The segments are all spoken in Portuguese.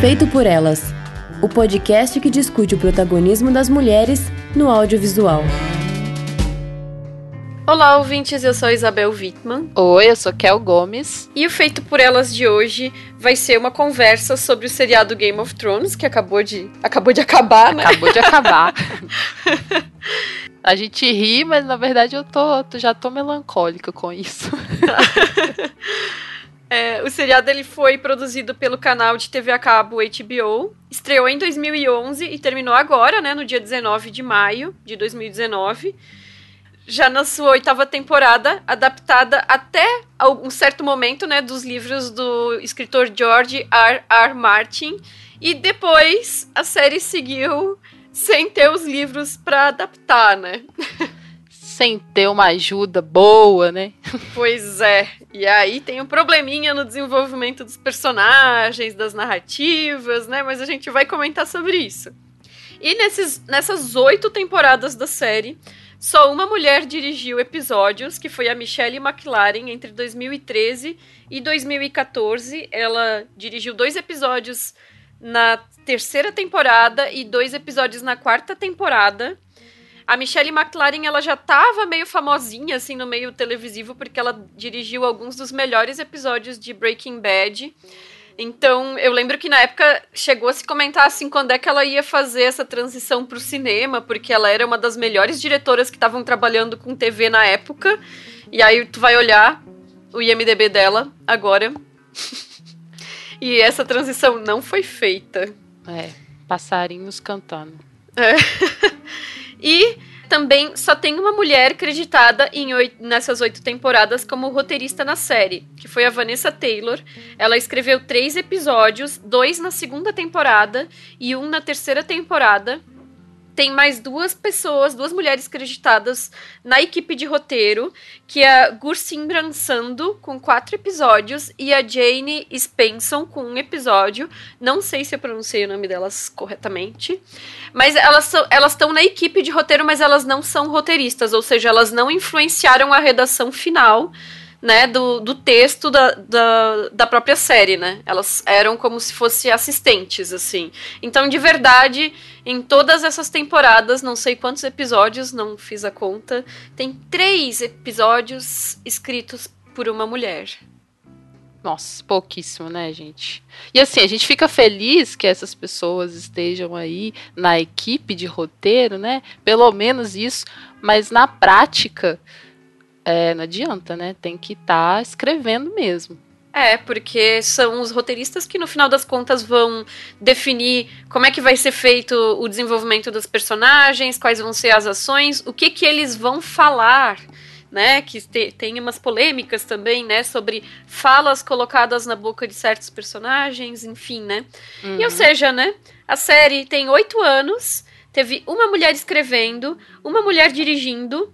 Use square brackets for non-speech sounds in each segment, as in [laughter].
Feito por Elas o podcast que discute o protagonismo das mulheres no audiovisual. Olá, ouvintes, eu sou Isabel Wittmann. Oi, eu sou Kel Gomes. E o Feito por Elas de hoje vai ser uma conversa sobre o seriado Game of Thrones, que acabou de, acabou de acabar, né? Acabou de acabar. [laughs] A gente ri, mas na verdade eu tô, já tô melancólica com isso. [laughs] É, o seriado ele foi produzido pelo canal de TV a cabo HBO, estreou em 2011 e terminou agora, né, no dia 19 de maio de 2019. Já na sua oitava temporada, adaptada até um certo momento, né, dos livros do escritor George R. R. Martin. E depois a série seguiu sem ter os livros para adaptar, né? [laughs] sem ter uma ajuda boa, né? Pois é. E aí tem um probleminha no desenvolvimento dos personagens, das narrativas, né? Mas a gente vai comentar sobre isso. E nesses, nessas oito temporadas da série, só uma mulher dirigiu episódios, que foi a Michelle McLaren, entre 2013 e 2014. Ela dirigiu dois episódios na terceira temporada e dois episódios na quarta temporada. A Michelle McLaren, ela já tava meio famosinha, assim, no meio televisivo, porque ela dirigiu alguns dos melhores episódios de Breaking Bad. Então, eu lembro que na época chegou a se comentar assim quando é que ela ia fazer essa transição pro cinema, porque ela era uma das melhores diretoras que estavam trabalhando com TV na época. E aí tu vai olhar o IMDB dela agora. [laughs] e essa transição não foi feita. É, passarinhos cantando. É. E também só tem uma mulher creditada em oito, nessas oito temporadas como roteirista na série, que foi a Vanessa Taylor. Ela escreveu três episódios, dois na segunda temporada e um na terceira temporada tem mais duas pessoas, duas mulheres creditadas na equipe de roteiro, que é a Gursimran Sando, com quatro episódios, e a Jane Spenson, com um episódio. Não sei se eu pronunciei o nome delas corretamente. Mas elas estão na equipe de roteiro, mas elas não são roteiristas, ou seja, elas não influenciaram a redação final né, do, do texto da, da, da própria série, né? Elas eram como se fossem assistentes, assim. Então, de verdade, em todas essas temporadas, não sei quantos episódios, não fiz a conta, tem três episódios escritos por uma mulher. Nossa, pouquíssimo, né, gente? E assim, a gente fica feliz que essas pessoas estejam aí na equipe de roteiro, né? Pelo menos isso, mas na prática é, não adianta, né? Tem que estar tá escrevendo mesmo. É, porque são os roteiristas que no final das contas vão definir como é que vai ser feito o desenvolvimento dos personagens, quais vão ser as ações, o que que eles vão falar, né? Que te, tem umas polêmicas também, né? Sobre falas colocadas na boca de certos personagens, enfim, né? Uhum. E ou seja, né? A série tem oito anos, teve uma mulher escrevendo, uma mulher dirigindo,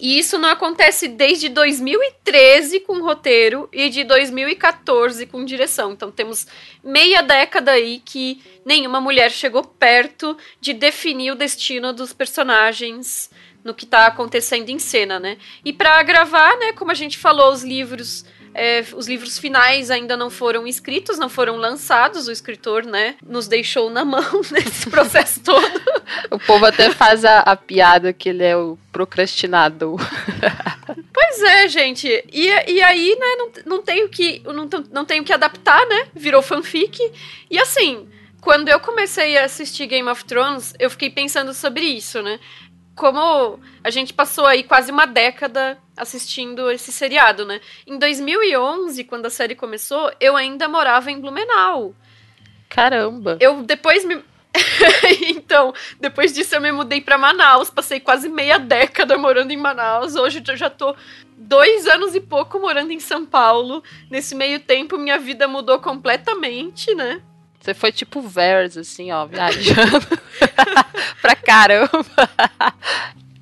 e isso não acontece desde 2013 com roteiro e de 2014 com direção. Então temos meia década aí que nenhuma mulher chegou perto de definir o destino dos personagens no que está acontecendo em cena, né? E para gravar, né, como a gente falou, os livros é, os livros finais ainda não foram escritos, não foram lançados. O escritor, né, nos deixou na mão [laughs] nesse processo todo. o povo até faz a, a piada que ele é o procrastinador. pois é, gente. E, e aí, né, não, não tenho que não, não tenho que adaptar, né? Virou fanfic. E assim, quando eu comecei a assistir Game of Thrones, eu fiquei pensando sobre isso, né? Como a gente passou aí quase uma década assistindo esse seriado, né? Em 2011, quando a série começou, eu ainda morava em Blumenau. Caramba! Eu depois me. [laughs] então, depois disso eu me mudei para Manaus, passei quase meia década morando em Manaus. Hoje eu já tô dois anos e pouco morando em São Paulo. Nesse meio tempo, minha vida mudou completamente, né? Você foi tipo Vers, assim, ó, viajando [laughs] pra caramba.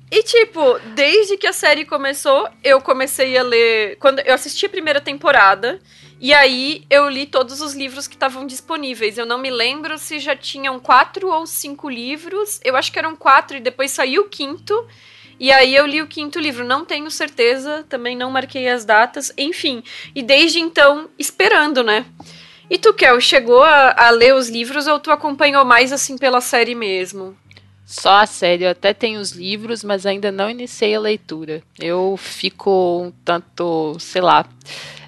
E, tipo, desde que a série começou, eu comecei a ler. Quando eu assisti a primeira temporada, e aí eu li todos os livros que estavam disponíveis. Eu não me lembro se já tinham quatro ou cinco livros. Eu acho que eram quatro, e depois saiu o quinto. E aí eu li o quinto livro, não tenho certeza, também não marquei as datas, enfim. E desde então, esperando, né? E tu, Kel, chegou a, a ler os livros ou tu acompanhou mais assim pela série mesmo? Só a série, eu até tenho os livros, mas ainda não iniciei a leitura. Eu fico um tanto, sei lá,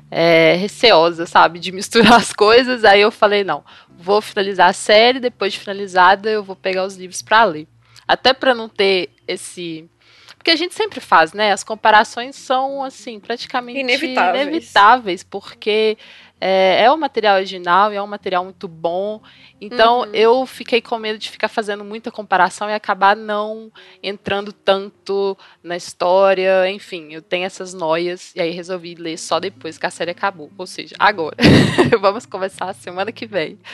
é, receosa, sabe, de misturar [laughs] as coisas. Aí eu falei, não, vou finalizar a série, depois de finalizada eu vou pegar os livros para ler. Até para não ter esse porque a gente sempre faz, né? As comparações são assim praticamente inevitáveis, inevitáveis porque é, é um material original e é um material muito bom. Então uhum. eu fiquei com medo de ficar fazendo muita comparação e acabar não entrando tanto na história. Enfim, eu tenho essas noias e aí resolvi ler só depois que a série acabou. Ou seja, agora. [laughs] Vamos começar semana que vem. [laughs]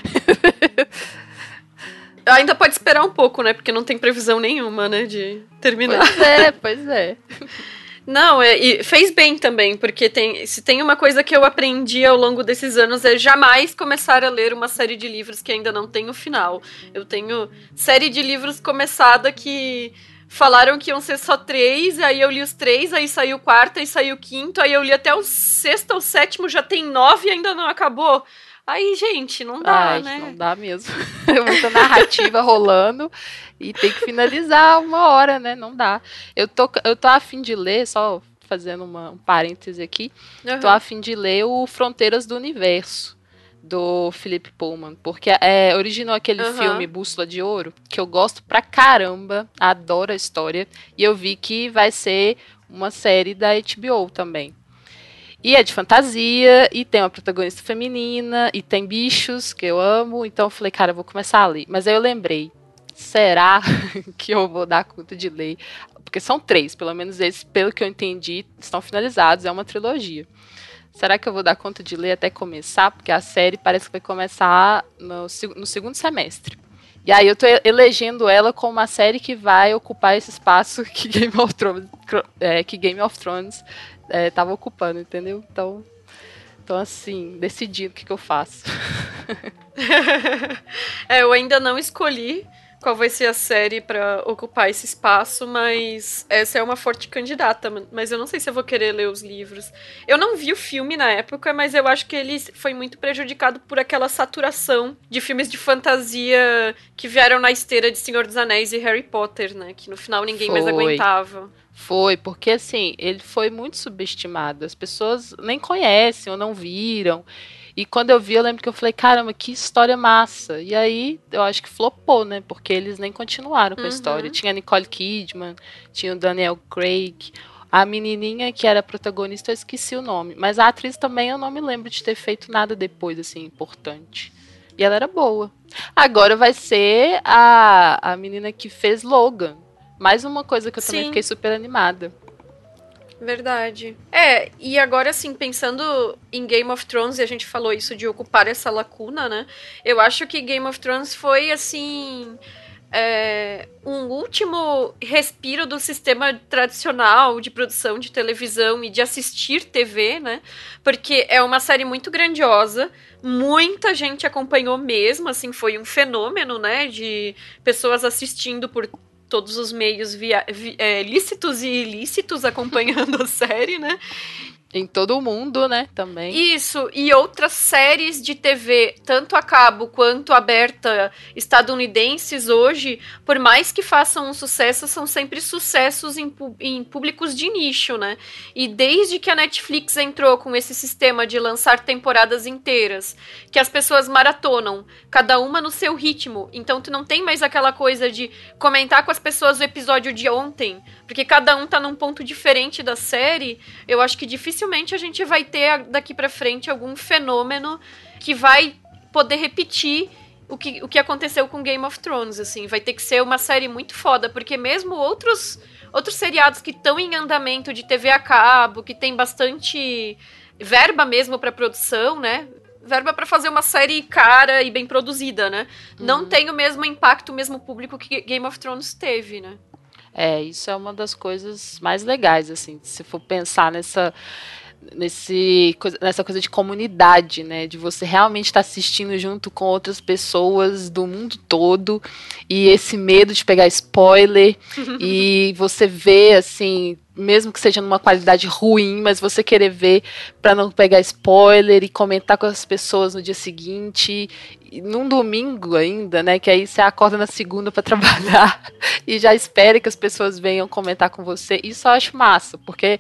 Ainda pode esperar um pouco, né? Porque não tem previsão nenhuma, né? De terminar. Pois é, pois é. [laughs] Não, é, e fez bem também, porque tem, se tem uma coisa que eu aprendi ao longo desses anos é jamais começar a ler uma série de livros que ainda não tem o final. Eu tenho série de livros começada que falaram que iam ser só três, aí eu li os três, aí saiu o quarto, aí saiu o quinto, aí eu li até o sexto ou sétimo, já tem nove e ainda não acabou. Aí, gente, não dá, Ai, né? Não dá mesmo. [laughs] É muita narrativa rolando e tem que finalizar uma hora, né? Não dá. Eu tô, eu tô afim de ler, só fazendo uma, um parêntese aqui, uhum. tô afim de ler o Fronteiras do Universo, do Philip Pullman, porque é, originou aquele uhum. filme Bússola de Ouro, que eu gosto pra caramba, adoro a história, e eu vi que vai ser uma série da HBO também. E é de fantasia, e tem uma protagonista feminina, e tem bichos que eu amo. Então eu falei, cara, eu vou começar a ler. Mas aí eu lembrei, será [laughs] que eu vou dar conta de ler? Porque são três, pelo menos esses, pelo que eu entendi, estão finalizados, é uma trilogia. Será que eu vou dar conta de ler até começar? Porque a série parece que vai começar no, no segundo semestre. E aí eu tô elegendo ela como uma série que vai ocupar esse espaço que Game of Thrones, é, que Game of Thrones é, tava ocupando, entendeu? Então, então assim, decidi o que, que eu faço. [laughs] é, eu ainda não escolhi qual vai ser a série para ocupar esse espaço, mas essa é uma forte candidata. Mas eu não sei se eu vou querer ler os livros. Eu não vi o filme na época, mas eu acho que ele foi muito prejudicado por aquela saturação de filmes de fantasia que vieram na esteira de Senhor dos Anéis e Harry Potter, né? Que no final ninguém foi. mais aguentava. Foi, porque assim, ele foi muito subestimado. As pessoas nem conhecem ou não viram. E quando eu vi, eu lembro que eu falei, caramba, que história massa. E aí, eu acho que flopou, né? Porque eles nem continuaram com a uhum. história. Tinha a Nicole Kidman, tinha o Daniel Craig. A menininha que era protagonista, eu esqueci o nome. Mas a atriz também eu não me lembro de ter feito nada depois, assim, importante. E ela era boa. Agora vai ser a, a menina que fez Logan. Mais uma coisa que eu Sim. também fiquei super animada. Verdade. É, e agora assim, pensando em Game of Thrones, e a gente falou isso de ocupar essa lacuna, né? Eu acho que Game of Thrones foi assim. É, um último respiro do sistema tradicional de produção de televisão e de assistir TV, né? Porque é uma série muito grandiosa, muita gente acompanhou mesmo, assim, foi um fenômeno, né? De pessoas assistindo por todos os meios via, vi, é, lícitos e ilícitos acompanhando a série, né? Em todo o mundo, né, também. Isso, e outras séries de TV, tanto a cabo quanto aberta, estadunidenses hoje, por mais que façam um sucesso, são sempre sucessos em, em públicos de nicho, né? E desde que a Netflix entrou com esse sistema de lançar temporadas inteiras, que as pessoas maratonam, cada uma no seu ritmo, então tu não tem mais aquela coisa de comentar com as pessoas o episódio de ontem, porque cada um tá num ponto diferente da série, eu acho que dificilmente dificilmente a gente vai ter daqui para frente algum fenômeno que vai poder repetir o que, o que aconteceu com Game of Thrones, assim. Vai ter que ser uma série muito foda, porque mesmo outros, outros seriados que estão em andamento de TV a cabo, que tem bastante verba mesmo para produção, né? Verba para fazer uma série cara e bem produzida, né? Uhum. Não tem o mesmo impacto, o mesmo público que Game of Thrones teve, né? É, isso é uma das coisas mais legais, assim, se for pensar nessa nesse nessa coisa de comunidade, né, de você realmente estar tá assistindo junto com outras pessoas do mundo todo e esse medo de pegar spoiler [laughs] e você vê assim mesmo que seja numa qualidade ruim, mas você querer ver para não pegar spoiler e comentar com as pessoas no dia seguinte, num domingo ainda, né, que aí você acorda na segunda para [laughs] trabalhar e já espera que as pessoas venham comentar com você. Isso eu acho massa, porque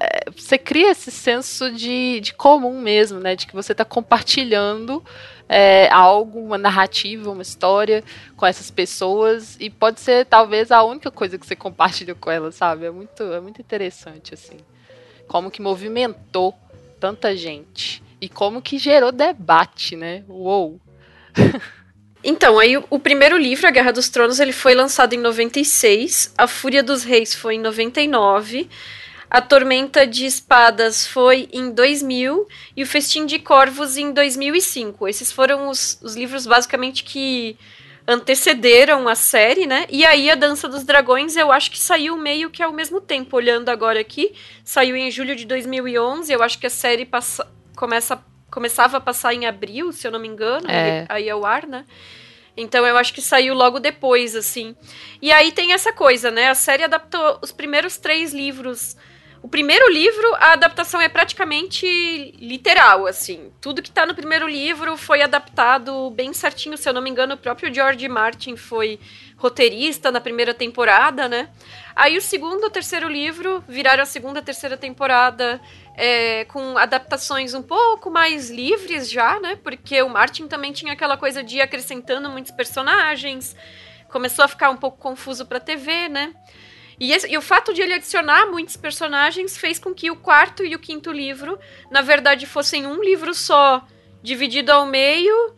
é, você cria esse senso de, de comum mesmo, né, de que você está compartilhando é, algo, uma narrativa, uma história com essas pessoas e pode ser talvez a única coisa que você compartilha com elas, sabe? É muito, é muito interessante assim, como que movimentou tanta gente e como que gerou debate, né? Uou! [laughs] Então, aí o primeiro livro, A Guerra dos Tronos, ele foi lançado em 96, A Fúria dos Reis foi em 99, A Tormenta de Espadas foi em 2000 e O Festim de Corvos em 2005. Esses foram os, os livros basicamente que antecederam a série, né? E aí a Dança dos Dragões, eu acho que saiu meio que ao mesmo tempo, olhando agora aqui, saiu em julho de 2011, eu acho que a série passa, começa começava a passar em abril, se eu não me engano, é. aí é o ar, né? Então eu acho que saiu logo depois, assim. E aí tem essa coisa, né? A série adaptou os primeiros três livros. O primeiro livro, a adaptação é praticamente literal, assim. Tudo que tá no primeiro livro foi adaptado bem certinho. Se eu não me engano, o próprio George Martin foi roteirista na primeira temporada, né? Aí o segundo e o terceiro livro viraram a segunda e terceira temporada é, com adaptações um pouco mais livres já, né? Porque o Martin também tinha aquela coisa de ir acrescentando muitos personagens, começou a ficar um pouco confuso para TV, né? E, esse, e, o fato de ele adicionar muitos personagens fez com que o quarto e o quinto livro, na verdade, fossem um livro só, dividido ao meio,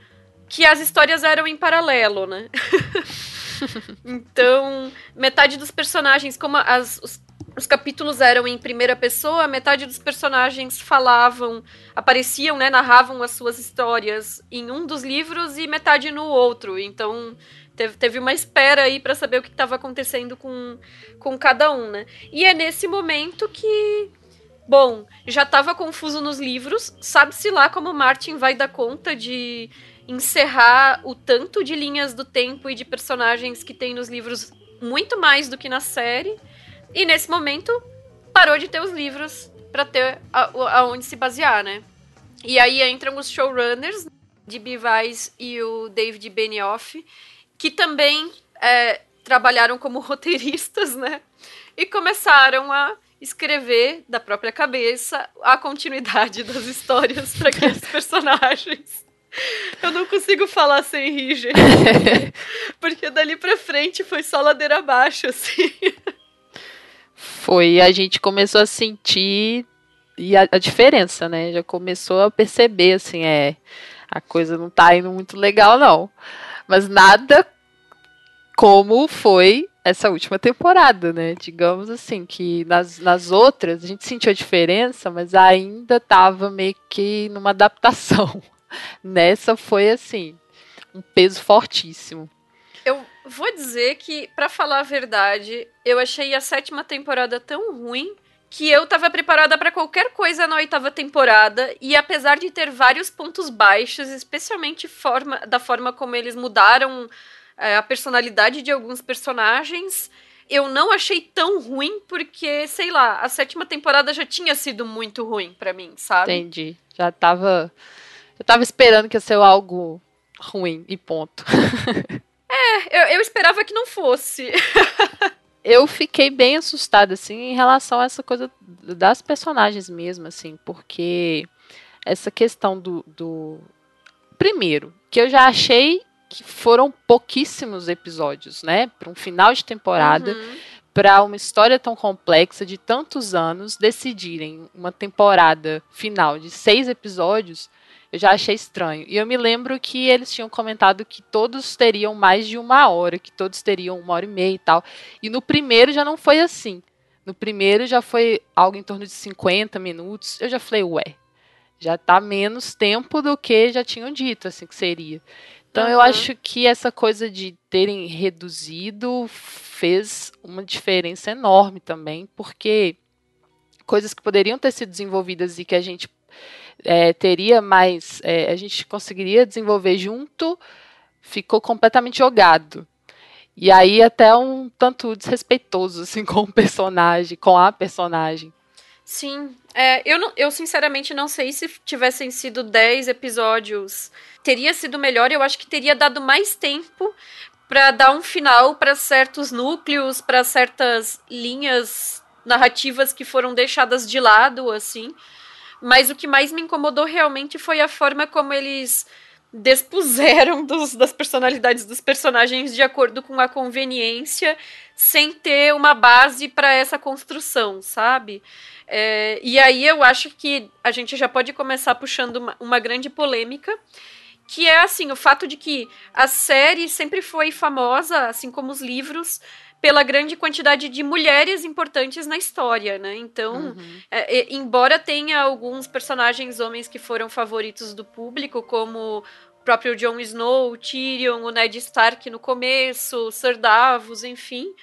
que as histórias eram em paralelo, né? [laughs] então, metade dos personagens, como as, os, os capítulos eram em primeira pessoa, metade dos personagens falavam, apareciam, né, narravam as suas histórias em um dos livros e metade no outro. Então teve, teve uma espera aí para saber o que estava acontecendo com, com cada um, né? E é nesse momento que Bom, já estava confuso nos livros, sabe-se lá como Martin vai dar conta de encerrar o tanto de linhas do tempo e de personagens que tem nos livros muito mais do que na série. E nesse momento, parou de ter os livros para ter aonde se basear, né? E aí entram os showrunners, de Weiss e o David Benioff, que também é, trabalharam como [laughs] roteiristas, né? E começaram a escrever da própria cabeça a continuidade das histórias para aqueles [laughs] personagens. Eu não consigo falar sem rir, gente. [laughs] Porque dali pra frente foi só ladeira abaixo, assim. Foi, a gente começou a sentir e a, a, diferença, né? Já começou a perceber, assim, é. A coisa não tá indo muito legal, não. Mas nada como foi essa última temporada, né? Digamos assim, que nas, nas outras a gente sentiu a diferença, mas ainda tava meio que numa adaptação. [laughs] Nessa foi assim, um peso fortíssimo. Eu vou dizer que, para falar a verdade, eu achei a sétima temporada tão ruim que eu tava preparada para qualquer coisa na oitava temporada e apesar de ter vários pontos baixos, especialmente forma, da forma como eles mudaram é, a personalidade de alguns personagens, eu não achei tão ruim porque, sei lá, a sétima temporada já tinha sido muito ruim para mim, sabe? Entendi. Já tava eu tava esperando que ia ser algo ruim e ponto. [laughs] É, eu, eu esperava que não fosse. [laughs] eu fiquei bem assustada, assim, em relação a essa coisa das personagens mesmo, assim, porque essa questão do. do... Primeiro, que eu já achei que foram pouquíssimos episódios, né? Para um final de temporada, uhum. para uma história tão complexa de tantos anos, decidirem uma temporada final de seis episódios eu já achei estranho. E eu me lembro que eles tinham comentado que todos teriam mais de uma hora, que todos teriam uma hora e meia e tal. E no primeiro já não foi assim. No primeiro já foi algo em torno de 50 minutos. Eu já falei, ué, já tá menos tempo do que já tinham dito, assim, que seria. Então uhum. eu acho que essa coisa de terem reduzido fez uma diferença enorme também, porque coisas que poderiam ter sido desenvolvidas e que a gente é, teria mais. É, a gente conseguiria desenvolver junto, ficou completamente jogado. E aí até um tanto desrespeitoso, [laughs] assim, com o personagem, com a personagem. Sim. É, eu, eu sinceramente não sei se tivessem sido 10 episódios. Teria sido melhor, eu acho que teria dado mais tempo para dar um final para certos núcleos, para certas linhas narrativas que foram deixadas de lado, assim. Mas o que mais me incomodou realmente foi a forma como eles despuseram [laughs] dos, das personalidades dos personagens de acordo com a conveniência, sem ter uma base para essa construção, sabe? É, e aí eu acho que a gente já pode começar puxando uma, uma grande polêmica, que é assim o fato de que a série sempre foi famosa, assim como os livros, pela grande quantidade de mulheres importantes na história, né? Então, uhum. é, embora tenha alguns personagens homens que foram favoritos do público, como o próprio Jon Snow, o Tyrion, o Ned Stark no começo, o Sir Davos, enfim,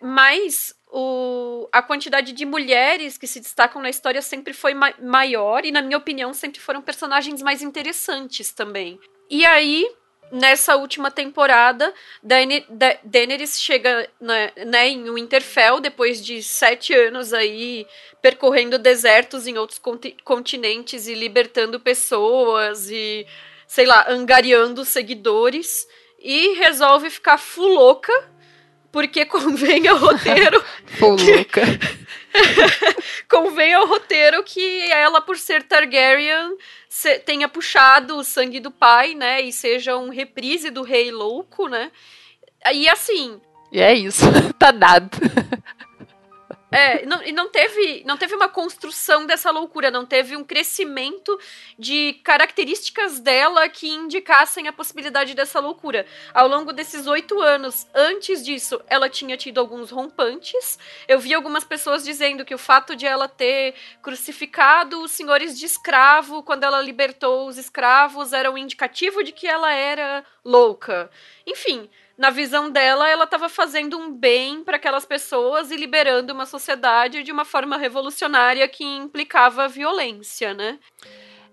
mas o, a quantidade de mulheres que se destacam na história sempre foi ma maior e, na minha opinião, sempre foram personagens mais interessantes também. E aí, nessa última temporada, Daenerys chega né, né, em Winterfell, depois de sete anos aí percorrendo desertos em outros continentes e libertando pessoas e, sei lá, angariando seguidores, e resolve ficar fuloca, porque convém ao roteiro. [laughs] fuloca. [laughs] convém ao roteiro que ela, por ser Targaryen, se, tenha puxado o sangue do pai, né? E seja um reprise do rei louco, né? E assim. E é isso, [laughs] tá dado. É, não, e não teve, não teve uma construção dessa loucura, não teve um crescimento de características dela que indicassem a possibilidade dessa loucura. Ao longo desses oito anos, antes disso, ela tinha tido alguns rompantes. Eu vi algumas pessoas dizendo que o fato de ela ter crucificado os senhores de escravo quando ela libertou os escravos era um indicativo de que ela era louca. Enfim, na visão dela, ela estava fazendo um bem para aquelas pessoas e liberando uma sociedade de uma forma revolucionária que implicava violência, né?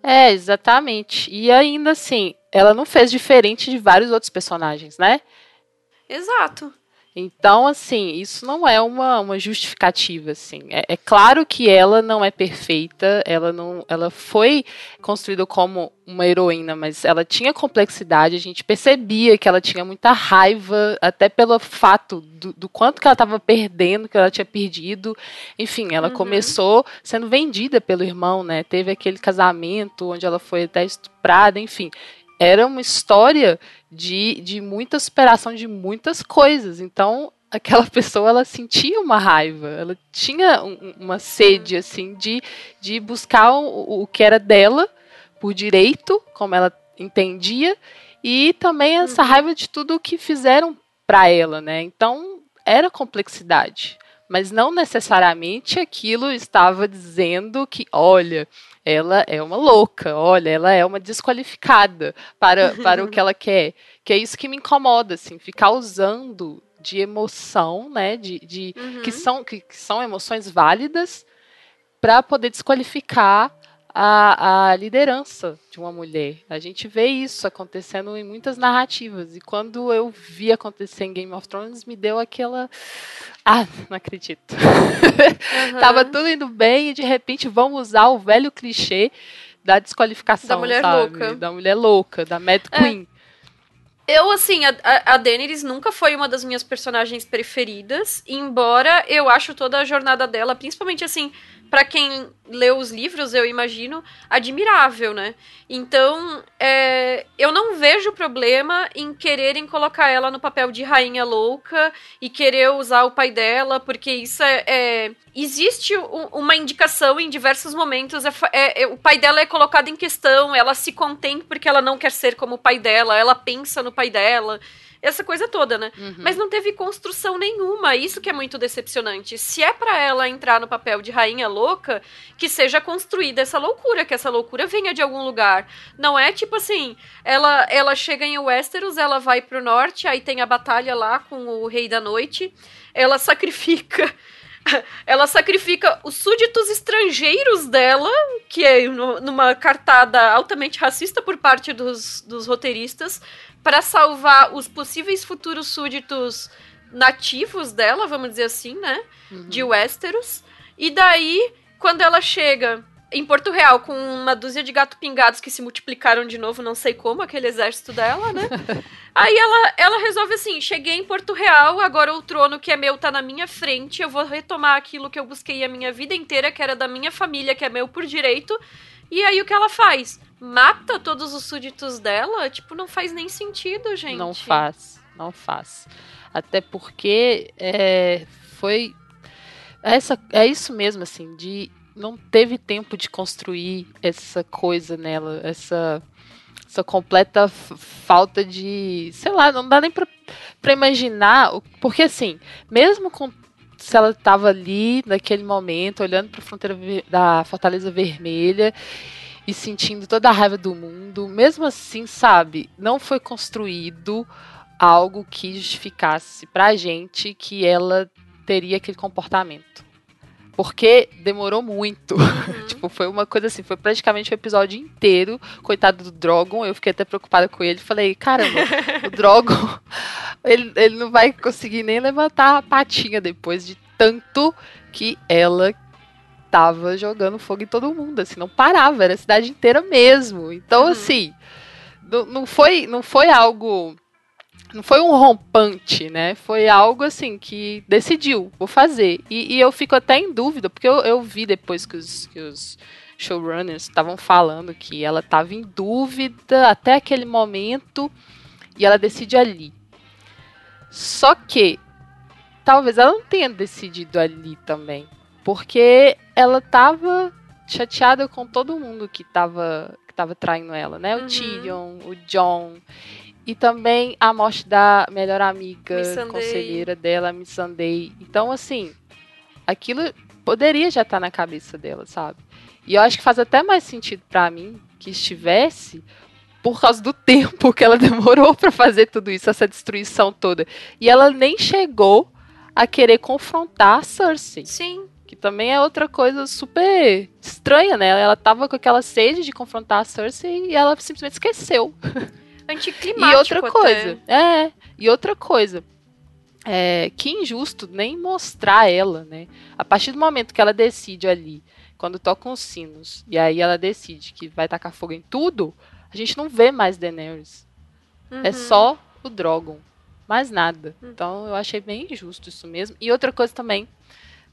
É, exatamente. E ainda assim, ela não fez diferente de vários outros personagens, né? Exato. Então, assim, isso não é uma, uma justificativa, assim. É, é, claro que ela não é perfeita, ela não, ela foi construída como uma heroína, mas ela tinha complexidade, a gente percebia que ela tinha muita raiva, até pelo fato do, do quanto que ela estava perdendo, que ela tinha perdido. Enfim, ela uhum. começou sendo vendida pelo irmão, né? Teve aquele casamento onde ela foi até estuprada, enfim era uma história de, de muita superação de muitas coisas. Então, aquela [laughs] pessoa ela sentia uma raiva, ela tinha um, uma sede assim de, de buscar o, o que era dela por direito, como ela entendia, e também essa uhum. raiva de tudo o que fizeram para ela, né? Então era complexidade, mas não necessariamente aquilo estava dizendo que, olha, ela é uma louca, olha, ela é uma desqualificada para, [laughs] para o que ela quer. Que é isso que me incomoda, assim, ficar usando de emoção, né, de, de uhum. que, são, que, que são emoções válidas para poder desqualificar a, a liderança de uma mulher. A gente vê isso acontecendo em muitas narrativas. E quando eu vi acontecer em Game of Thrones, me deu aquela. Ah, não acredito. Uhum. [laughs] Tava tudo indo bem e de repente vão usar o velho clichê da desqualificação. Da mulher sabe? louca. Da mulher louca, da Mad é. Queen. Eu, assim, a, a Daenerys nunca foi uma das minhas personagens preferidas, embora eu acho toda a jornada dela, principalmente, assim, para quem leu os livros, eu imagino, admirável, né? Então, é, eu não vejo problema em quererem colocar ela no papel de rainha louca e querer usar o pai dela, porque isso é. é existe uma indicação em diversos momentos. É, é, é, o pai dela é colocado em questão, ela se contém porque ela não quer ser como o pai dela, ela pensa no pai dela essa coisa toda, né? Uhum. Mas não teve construção nenhuma, isso que é muito decepcionante. Se é para ela entrar no papel de rainha louca, que seja construída essa loucura, que essa loucura venha de algum lugar. Não é tipo assim, ela ela chega em Westeros, ela vai pro norte, aí tem a batalha lá com o Rei da Noite, ela sacrifica [laughs] ela sacrifica os súditos estrangeiros dela, que é numa cartada altamente racista por parte dos, dos roteiristas, para salvar os possíveis futuros súditos nativos dela, vamos dizer assim, né? Uhum. De Westeros. E daí, quando ela chega em Porto Real com uma dúzia de gato pingados que se multiplicaram de novo, não sei como, aquele exército dela, né? [laughs] Aí ela, ela resolve assim: cheguei em Porto Real, agora o trono que é meu tá na minha frente, eu vou retomar aquilo que eu busquei a minha vida inteira, que era da minha família, que é meu por direito. E aí o que ela faz? Mata todos os súditos dela? Tipo, não faz nem sentido, gente. Não faz, não faz. Até porque é, foi. Essa, é isso mesmo, assim, de não teve tempo de construir essa coisa nela, essa essa completa falta de, sei lá, não dá nem pra, pra imaginar, porque assim, mesmo com se ela estava ali naquele momento, olhando para fronteira da Fortaleza Vermelha e sentindo toda a raiva do mundo, mesmo assim, sabe, não foi construído algo que justificasse pra gente que ela teria aquele comportamento. Porque demorou muito. Uhum. [laughs] tipo, foi uma coisa assim, foi praticamente o um episódio inteiro. Coitado do Drogon, eu fiquei até preocupada com ele. Falei, caramba, o [laughs] Drogon, ele, ele não vai conseguir nem levantar a patinha depois de tanto que ela tava jogando fogo em todo mundo, assim, não parava, era a cidade inteira mesmo. Então, uhum. assim, não, não, foi, não foi algo não foi um rompante, né? Foi algo assim que decidiu, vou fazer. E, e eu fico até em dúvida, porque eu, eu vi depois que os, que os showrunners estavam falando que ela estava em dúvida até aquele momento e ela decide ali. Só que talvez ela não tenha decidido ali também, porque ela estava chateada com todo mundo que estava que tava traindo ela, né? Uhum. O Tyrion, o John. E também a morte da melhor amiga, conselheira dela, Miss Sunday. Então, assim, aquilo poderia já estar tá na cabeça dela, sabe? E eu acho que faz até mais sentido para mim que estivesse por causa do [laughs] tempo que ela demorou para fazer tudo isso, essa destruição toda. E ela nem chegou a querer confrontar a Cersei. Sim. Também é outra coisa super estranha, né? Ela tava com aquela sede de confrontar a Cersei e ela simplesmente esqueceu. [laughs] Anticlimático. E outra coisa, até. é, e outra coisa. É, que injusto nem mostrar ela, né? A partir do momento que ela decide ali, quando tocam os sinos, e aí ela decide que vai tacar fogo em tudo, a gente não vê mais Daenerys. É uhum. É só o Drogon. Mais nada. Uhum. Então eu achei bem injusto isso mesmo. E outra coisa também,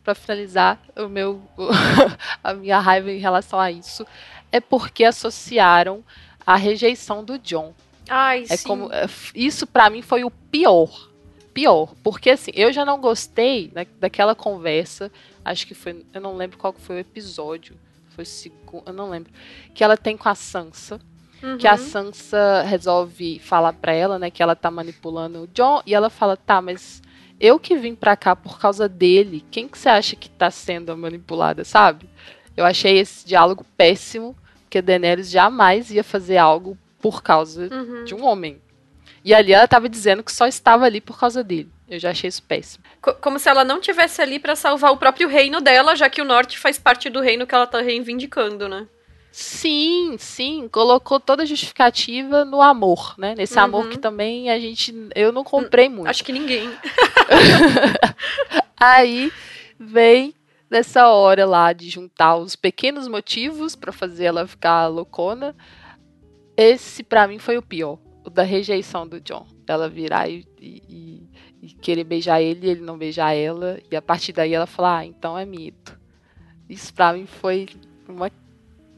para finalizar o meu [laughs] a minha raiva em relação a isso, é porque associaram a rejeição do John Ai, é sim. como é, isso para mim foi o pior. Pior, porque assim, eu já não gostei da, daquela conversa, acho que foi, eu não lembro qual foi o episódio, foi o segundo, eu não lembro, que ela tem com a Sansa, uhum. que a uhum. Sansa resolve falar para ela, né, que ela tá manipulando o John, e ela fala: "Tá, mas eu que vim pra cá por causa dele, quem que você acha que tá sendo manipulada, sabe? Eu achei esse diálogo péssimo, porque a Daenerys jamais ia fazer algo por causa uhum. de um homem. E ali ela estava dizendo que só estava ali por causa dele. Eu já achei isso péssimo. Como se ela não tivesse ali para salvar o próprio reino dela, já que o norte faz parte do reino que ela tá reivindicando, né? Sim, sim, colocou toda a justificativa no amor, né? Nesse uhum. amor que também a gente eu não comprei muito. Acho que ninguém. [laughs] Aí vem nessa hora lá de juntar os pequenos motivos para fazer ela ficar loucona esse para mim foi o pior. O da rejeição do John. Ela virar e, e, e, querer beijar ele e ele não beijar ela. E a partir daí ela falar, ah, então é mito. Isso pra mim foi uma.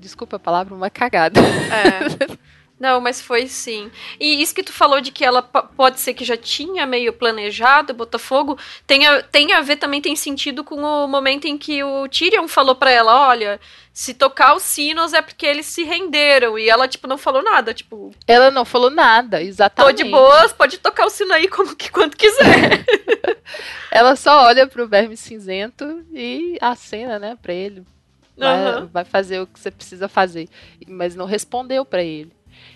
Desculpa a palavra, uma cagada. É. Não, mas foi sim. E isso que tu falou de que ela pode ser que já tinha meio planejado Botafogo, tem a, tem a ver também, tem sentido com o momento em que o Tyrion falou para ela, olha, se tocar os sinos é porque eles se renderam. E ela, tipo, não falou nada, tipo... Ela não falou nada, exatamente. Tô de boas, pode tocar o sino aí como que quanto quiser. [laughs] ela só olha pro verme cinzento e acena, né, pra ele. Vai, uhum. vai fazer o que você precisa fazer. Mas não respondeu para ele.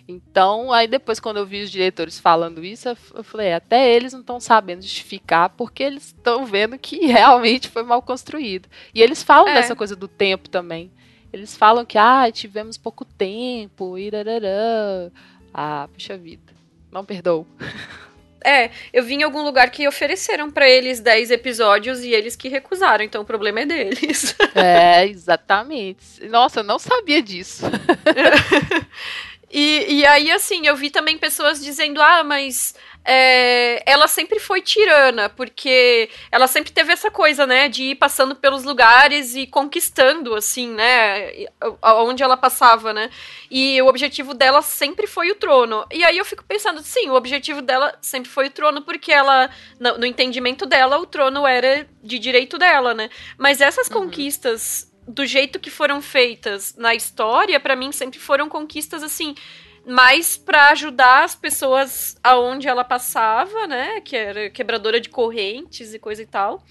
Então, aí depois, quando eu vi os diretores falando isso, eu falei, é, até eles não estão sabendo justificar, porque eles estão vendo que [laughs] realmente foi mal construído. E eles falam é. dessa coisa do tempo também. Eles falam que, ah, tivemos pouco tempo, irararã. Ah, puxa vida. Não perdoo. [laughs] É, eu vi em algum lugar que ofereceram para eles 10 episódios e eles que recusaram, então o problema é deles. [laughs] É, exatamente. Nossa, eu não sabia disso. [laughs] e, e aí, assim, eu vi também pessoas dizendo: ah, mas é, ela sempre foi tirana, porque ela sempre teve essa coisa, né, de ir passando pelos lugares e conquistando, assim, né, onde ela passava, né, e o objetivo dela sempre foi o trono. E aí eu fico pensando, sim, o objetivo dela sempre foi o trono, porque ela, no, no entendimento dela, o trono era de direito dela, né, mas essas uhum. conquistas do jeito que foram feitas na história, para mim sempre foram conquistas assim mais para ajudar as pessoas aonde ela passava, né, que era quebradora de correntes e coisa e tal,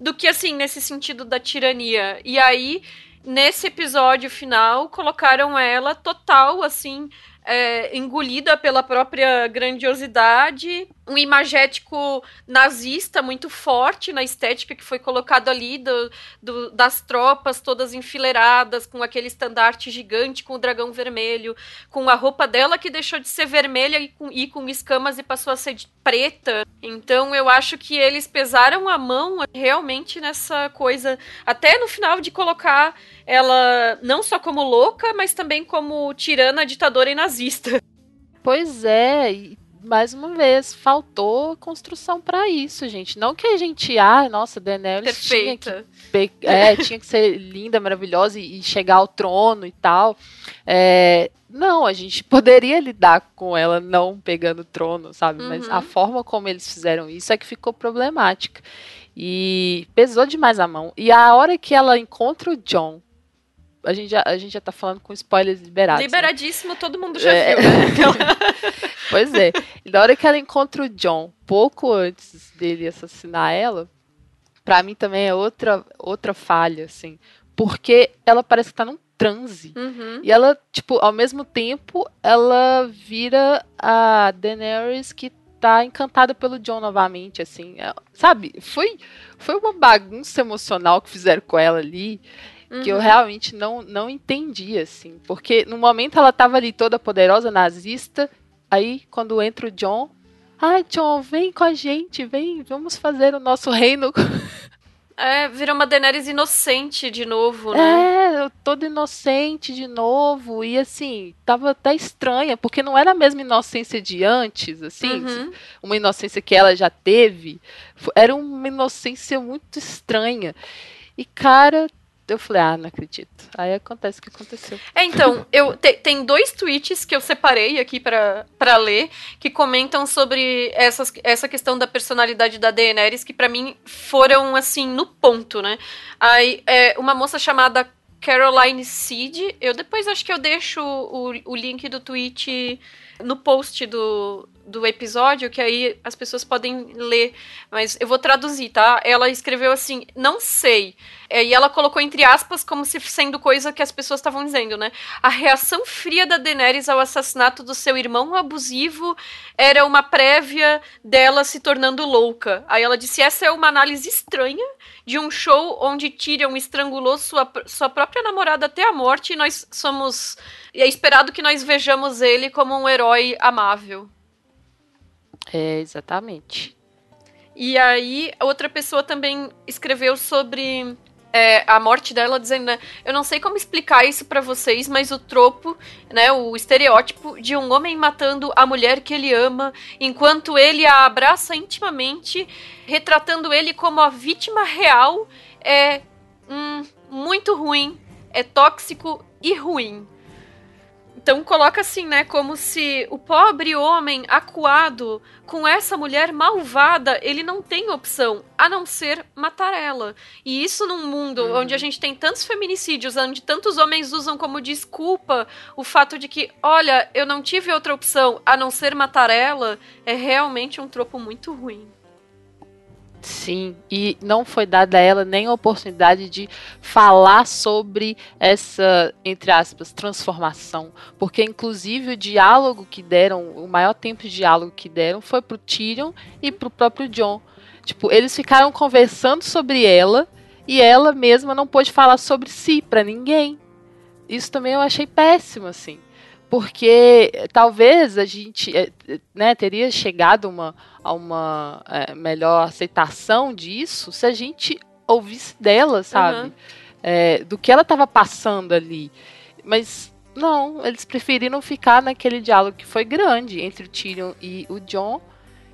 do que assim nesse sentido da tirania. E aí nesse episódio final colocaram ela total assim é, engolida pela própria grandiosidade, um imagético nazista muito forte na estética que foi colocado ali do, do, das tropas todas enfileiradas, com aquele estandarte gigante com o dragão vermelho, com a roupa dela que deixou de ser vermelha e com, e com escamas e passou a ser preta. Então eu acho que eles pesaram a mão realmente nessa coisa, até no final de colocar ela não só como louca, mas também como tirana, ditadora e nazista. Pois é, e mais uma vez, faltou construção para isso, gente. Não que a gente, ah, nossa, Daenerys tinha que, é, tinha que ser linda, maravilhosa e, e chegar ao trono e tal. É, não, a gente poderia lidar com ela não pegando o trono, sabe? Uhum. Mas a uhum. forma como eles fizeram isso é que ficou problemática. E pesou demais a mão. E a hora que ela encontra o John a gente já, a gente já tá falando com spoilers liberados. Né? Liberadíssimo, né? todo mundo já é. viu, né? [laughs] pois é. E da hora que ela encontra o John, pouco antes dele assassinar ela, para mim também é outra, outra falha, assim. Porque ela parece que tá num transe. Uhum. E ela, tipo, ao mesmo tempo, ela vira a Daenerys que tá encantada pelo John novamente, assim. É, sabe? Foi, foi uma bagunça emocional que fizeram com ela ali uhum. que eu uhum. realmente não, não entendi, assim. Porque no momento ela tava ali toda poderosa, nazista, aí quando entra o John, ah, John, vem com a gente, vem, vamos fazer o nosso reino. [laughs] É, vira uma Daenerys inocente de novo, né? É, toda inocente de novo. E assim, tava até estranha, porque não era a mesma inocência de antes, assim, uhum. uma inocência que ela já teve. Era uma inocência muito estranha. E, cara, eu falei, ah, não acredito. Aí acontece o que aconteceu. É, então, eu te, tem dois tweets que eu separei aqui para ler que comentam sobre essas, essa questão da personalidade da Daenerys que para mim foram assim no ponto, né? Aí é uma moça chamada Caroline Seed, eu depois acho que eu deixo o, o link do tweet no post do, do episódio, que aí as pessoas podem ler, mas eu vou traduzir, tá? Ela escreveu assim: não sei. É, e ela colocou entre aspas como se sendo coisa que as pessoas estavam dizendo, né? A reação fria da Daenerys ao assassinato do seu irmão abusivo era uma prévia dela se tornando louca. Aí ela disse: essa é uma análise estranha de um show onde Tyrion estrangulou sua, sua própria namorada até a morte e nós somos. E é esperado que nós vejamos ele como um herói amável. É, exatamente. E aí, outra pessoa também escreveu sobre é, a morte dela, dizendo, né, eu não sei como explicar isso para vocês, mas o tropo, né, o estereótipo de um homem matando a mulher que ele ama, enquanto ele a abraça intimamente, retratando ele como a vítima real, é hum, muito ruim, é tóxico e ruim. Então coloca assim, né, como se o pobre homem acuado com essa mulher malvada, ele não tem opção a não ser matar ela. E isso num mundo uhum. onde a gente tem tantos feminicídios, onde tantos homens usam como desculpa o fato de que, olha, eu não tive outra opção a não ser matar ela, é realmente um tropo muito ruim. Sim, e não foi dada a ela nem a oportunidade de falar sobre essa, entre aspas, transformação. Porque, inclusive, o diálogo que deram, o maior tempo de diálogo que deram foi pro Tyrion e pro próprio John. Tipo, eles ficaram conversando sobre ela e ela mesma não pôde falar sobre si para ninguém. Isso também eu achei péssimo, assim. Porque talvez a gente é, né, teria chegado uma, a uma é, melhor aceitação disso se a gente ouvisse dela, sabe? Uhum. É, do que ela estava passando ali. Mas não, eles preferiram ficar naquele diálogo que foi grande entre o Tyrion e o John.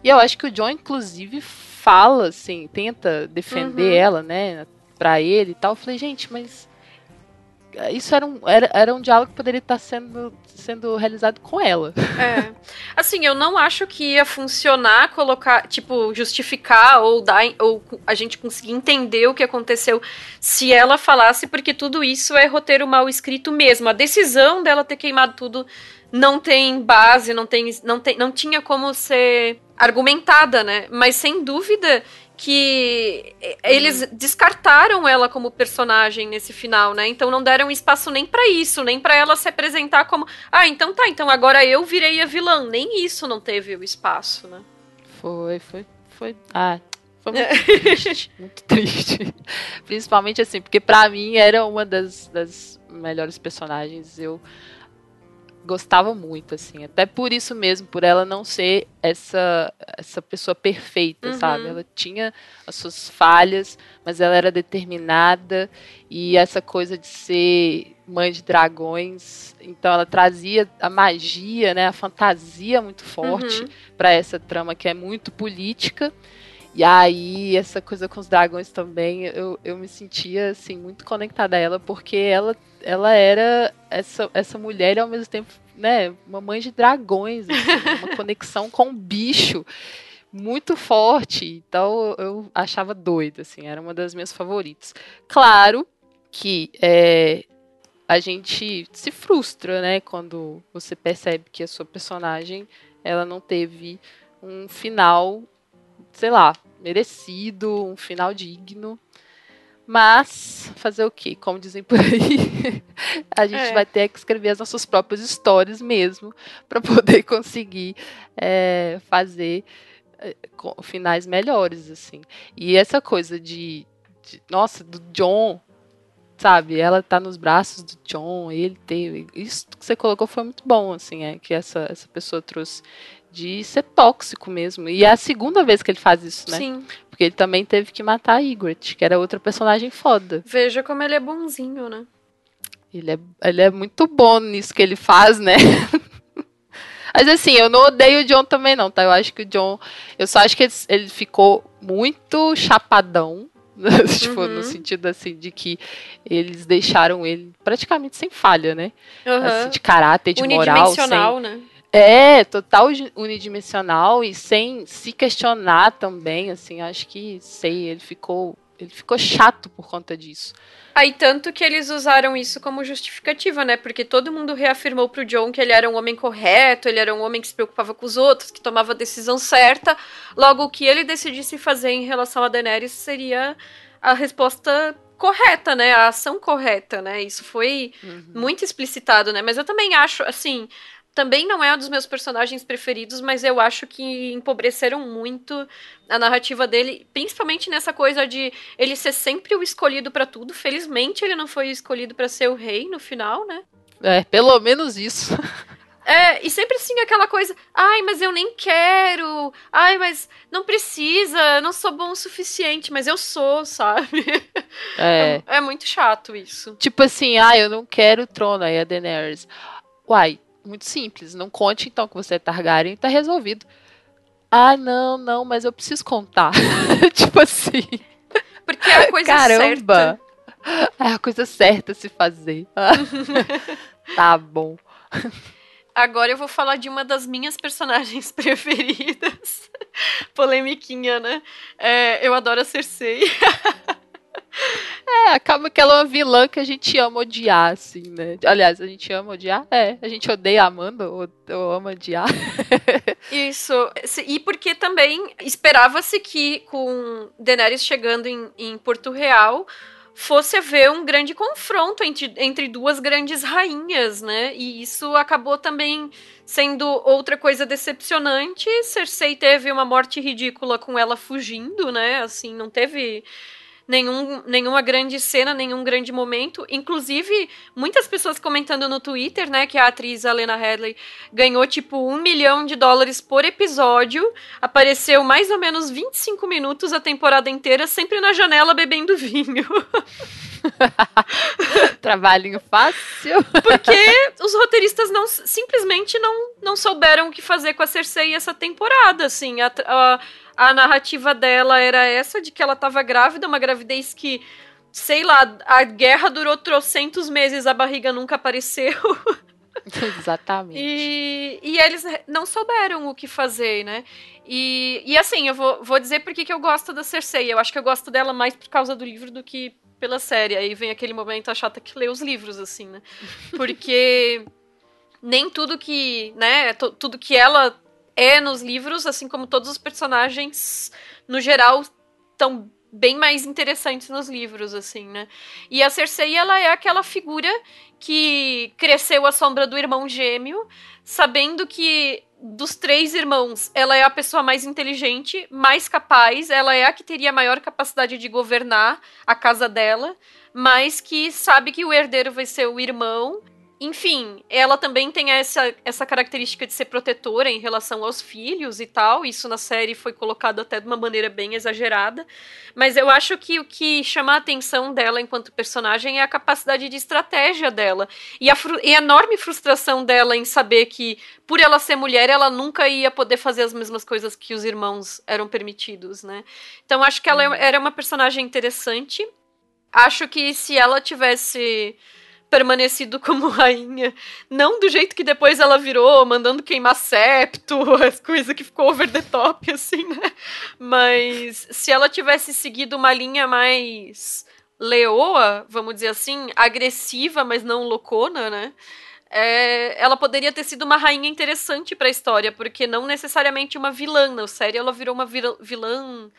E eu acho que o John, inclusive, fala, assim, tenta defender uhum. ela, né, pra ele e tal. Eu falei, gente, mas isso era um, era, era um diálogo que poderia estar sendo, sendo realizado com ela. [laughs] É. Assim, eu não acho que ia funcionar colocar, tipo, justificar ou dar ou a gente conseguir entender o que aconteceu se ela falasse, porque tudo isso é roteiro mal escrito mesmo. A decisão dela ter queimado tudo não tem base, não tem, não tem, não tinha como ser argumentada, né? Mas sem dúvida que eles descartaram ela como personagem nesse final, né? Então não deram espaço nem para isso, nem para ela se apresentar como, ah, então tá, então agora eu virei a vilã. Nem isso não teve o espaço, né? Foi, foi, foi. Ah, foi muito [laughs] triste, muito triste. Principalmente assim, porque para mim era uma das, das melhores personagens. Eu gostava muito, assim. Até por isso mesmo, por ela não ser essa, essa pessoa perfeita, uhum. sabe? Ela tinha as suas falhas, mas ela era determinada e essa coisa de ser mãe de dragões, então ela trazia a magia, né, a fantasia muito forte uhum. para essa trama que é muito política. E aí, essa coisa com os dragões também, eu, eu me sentia, assim, muito conectada a ela, porque ela, ela era essa, essa mulher e ao mesmo tempo, né, uma mãe de dragões, assim, [laughs] uma conexão com o bicho muito forte. Então, eu achava doida, assim, era uma das minhas favoritas. Claro que é, a gente se frustra, né, quando você percebe que a sua personagem, ela não teve um final, sei lá, merecido, um final digno. Mas, fazer o quê? Como dizem por aí, [laughs] a gente é. vai ter que escrever as nossas próprias histórias mesmo, [laughs] para poder conseguir é, fazer é, finais melhores, assim. E essa coisa de, de, nossa, do John, sabe? Ela tá nos braços do John, ele tem. Isso que você colocou foi muito bom, assim, é, que essa, essa pessoa trouxe de ser tóxico mesmo. E é a segunda vez que ele faz isso, né? Sim. Porque ele também teve que matar a Ygritte, que era outra personagem foda. Veja como ele é bonzinho, né? Ele é, ele é muito bom nisso que ele faz, né? [laughs] Mas assim, eu não odeio o John também, não, tá? Eu acho que o John. Eu só acho que ele, ele ficou muito chapadão. [laughs] tipo, uhum. no sentido assim, de que eles deixaram ele praticamente sem falha, né? Uhum. Assim, de caráter, de moral. Sem... né? É, total unidimensional e sem se questionar também, assim, acho que, sei, ele ficou, ele ficou chato por conta disso. Aí tanto que eles usaram isso como justificativa, né? Porque todo mundo reafirmou pro John que ele era um homem correto, ele era um homem que se preocupava com os outros, que tomava a decisão certa. Logo, o que ele decidisse fazer em relação a Daenerys seria a resposta correta, né? A ação correta, né? Isso foi uhum. muito explicitado, né? Mas eu também acho, assim, também não é um dos meus personagens preferidos, mas eu acho que empobreceram muito a narrativa dele, principalmente nessa coisa de ele ser sempre o escolhido para tudo. Felizmente ele não foi escolhido para ser o rei no final, né? É, pelo menos isso. [laughs] É, e sempre assim aquela coisa, ai, mas eu nem quero, ai, mas não precisa, não sou bom o suficiente, mas eu sou, [laughs] sabe? É. É, é muito chato isso. Tipo assim, ai, eu não quero o trono, aí a Daenerys. Uai, muito simples. Não conte então que você é Targaryen e tá resolvido. Ah, não, não, mas eu preciso contar. [laughs] tipo assim. Porque é a coisa Caramba. certa. É a coisa certa se fazer. [laughs] tá bom. Agora eu vou falar de uma das minhas personagens [laughs] preferidas. Polemiquinha, né? É, eu adoro a Cersei. [laughs] É, acaba que ela é uma vilã que a gente ama odiar, assim, né? Aliás, a gente ama odiar? É, a gente odeia Amanda ou, ou ama odiar. [laughs] Isso. E porque também esperava-se que com Daenerys chegando em, em Porto Real fosse haver um grande confronto entre, entre duas grandes rainhas, né? E isso acabou também sendo outra coisa decepcionante. Cersei teve uma morte ridícula com ela fugindo, né? Assim, não teve nenhum, nenhuma grande cena, nenhum grande momento. Inclusive, muitas pessoas comentando no Twitter, né, que a atriz Alena Hadley ganhou tipo um milhão de dólares por episódio, apareceu mais ou menos 25 minutos a temporada inteira, sempre na janela bebendo [laughs] vinho. [laughs] Trabalhinho fácil. Porque os roteiristas não simplesmente não, não souberam o que fazer com a Cersei essa temporada, assim. A, a, a narrativa dela era essa, de que ela estava grávida, uma gravidez que, sei lá, a guerra durou trocentos meses, a barriga nunca apareceu. [laughs] Exatamente. E, e eles não souberam o que fazer, né? E, e assim, eu vou, vou dizer por que eu gosto da Cersei. Eu acho que eu gosto dela mais por causa do livro do que pela série. Aí vem aquele momento a chata que lê os livros, assim, né? [laughs] Porque nem tudo que, né, tudo que ela é nos livros, assim como todos os personagens, no geral, estão bem mais interessantes nos livros, assim, né? E a Cersei, ela é aquela figura que cresceu à sombra do irmão gêmeo, sabendo que dos três irmãos, ela é a pessoa mais inteligente, mais capaz, ela é a que teria maior capacidade de governar a casa dela, mas que sabe que o herdeiro vai ser o irmão enfim, ela também tem essa, essa característica de ser protetora em relação aos filhos e tal. Isso na série foi colocado até de uma maneira bem exagerada. Mas eu acho que o que chama a atenção dela enquanto personagem é a capacidade de estratégia dela. E a, e a enorme frustração dela em saber que, por ela ser mulher, ela nunca ia poder fazer as mesmas coisas que os irmãos eram permitidos, né? Então acho que ela é, era uma personagem interessante. Acho que se ela tivesse permanecido como rainha. Não do jeito que depois ela virou, mandando queimar septo, [laughs] as coisas que ficou over the top, assim, né? Mas se ela tivesse seguido uma linha mais leoa, vamos dizer assim, agressiva, mas não loucona, né? É, ela poderia ter sido uma rainha interessante para a história, porque não necessariamente uma vilã. Na série ela virou uma vilã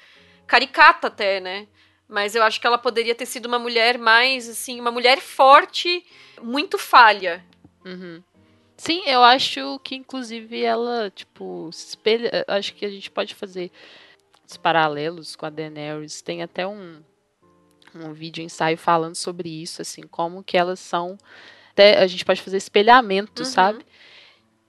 caricata até, né? Mas eu acho que ela poderia ter sido uma mulher mais, assim, uma mulher forte, muito falha. Uhum. Sim, eu acho que inclusive ela, tipo, espelha. Acho que a gente pode fazer os paralelos com a Daenerys. Tem até um, um vídeo ensaio falando sobre isso, assim, como que elas são. Até a gente pode fazer espelhamento, uhum. sabe?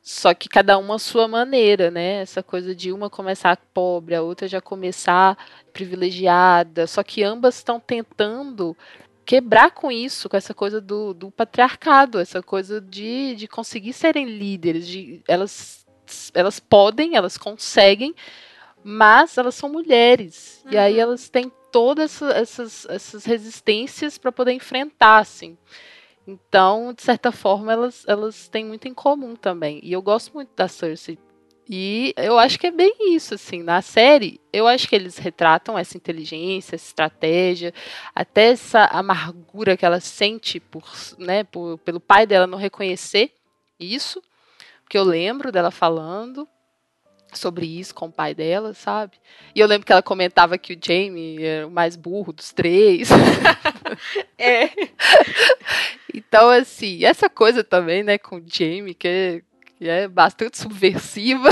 Só que cada uma a sua maneira, né? Essa coisa de uma começar pobre, a outra já começar privilegiada. Só que ambas estão tentando quebrar com isso, com essa coisa do, do patriarcado, essa coisa de, de conseguir serem líderes. De, elas, elas podem, elas conseguem, mas elas são mulheres. Uhum. E aí uhum. elas têm todas essas, essas resistências para poder enfrentar, assim. Então, de certa forma, elas, elas têm muito em comum também. E eu gosto muito da Cersei. E eu acho que é bem isso, assim. Na série, eu acho que eles retratam essa inteligência, essa estratégia, até essa amargura que ela sente por, né, por, pelo pai dela não reconhecer isso. Porque eu lembro dela falando sobre isso com o pai dela, sabe? E eu lembro que ela comentava que o Jamie era o mais burro dos três. [laughs] é. Então, assim, essa coisa também, né, com o Jamie, que é, que é bastante subversiva.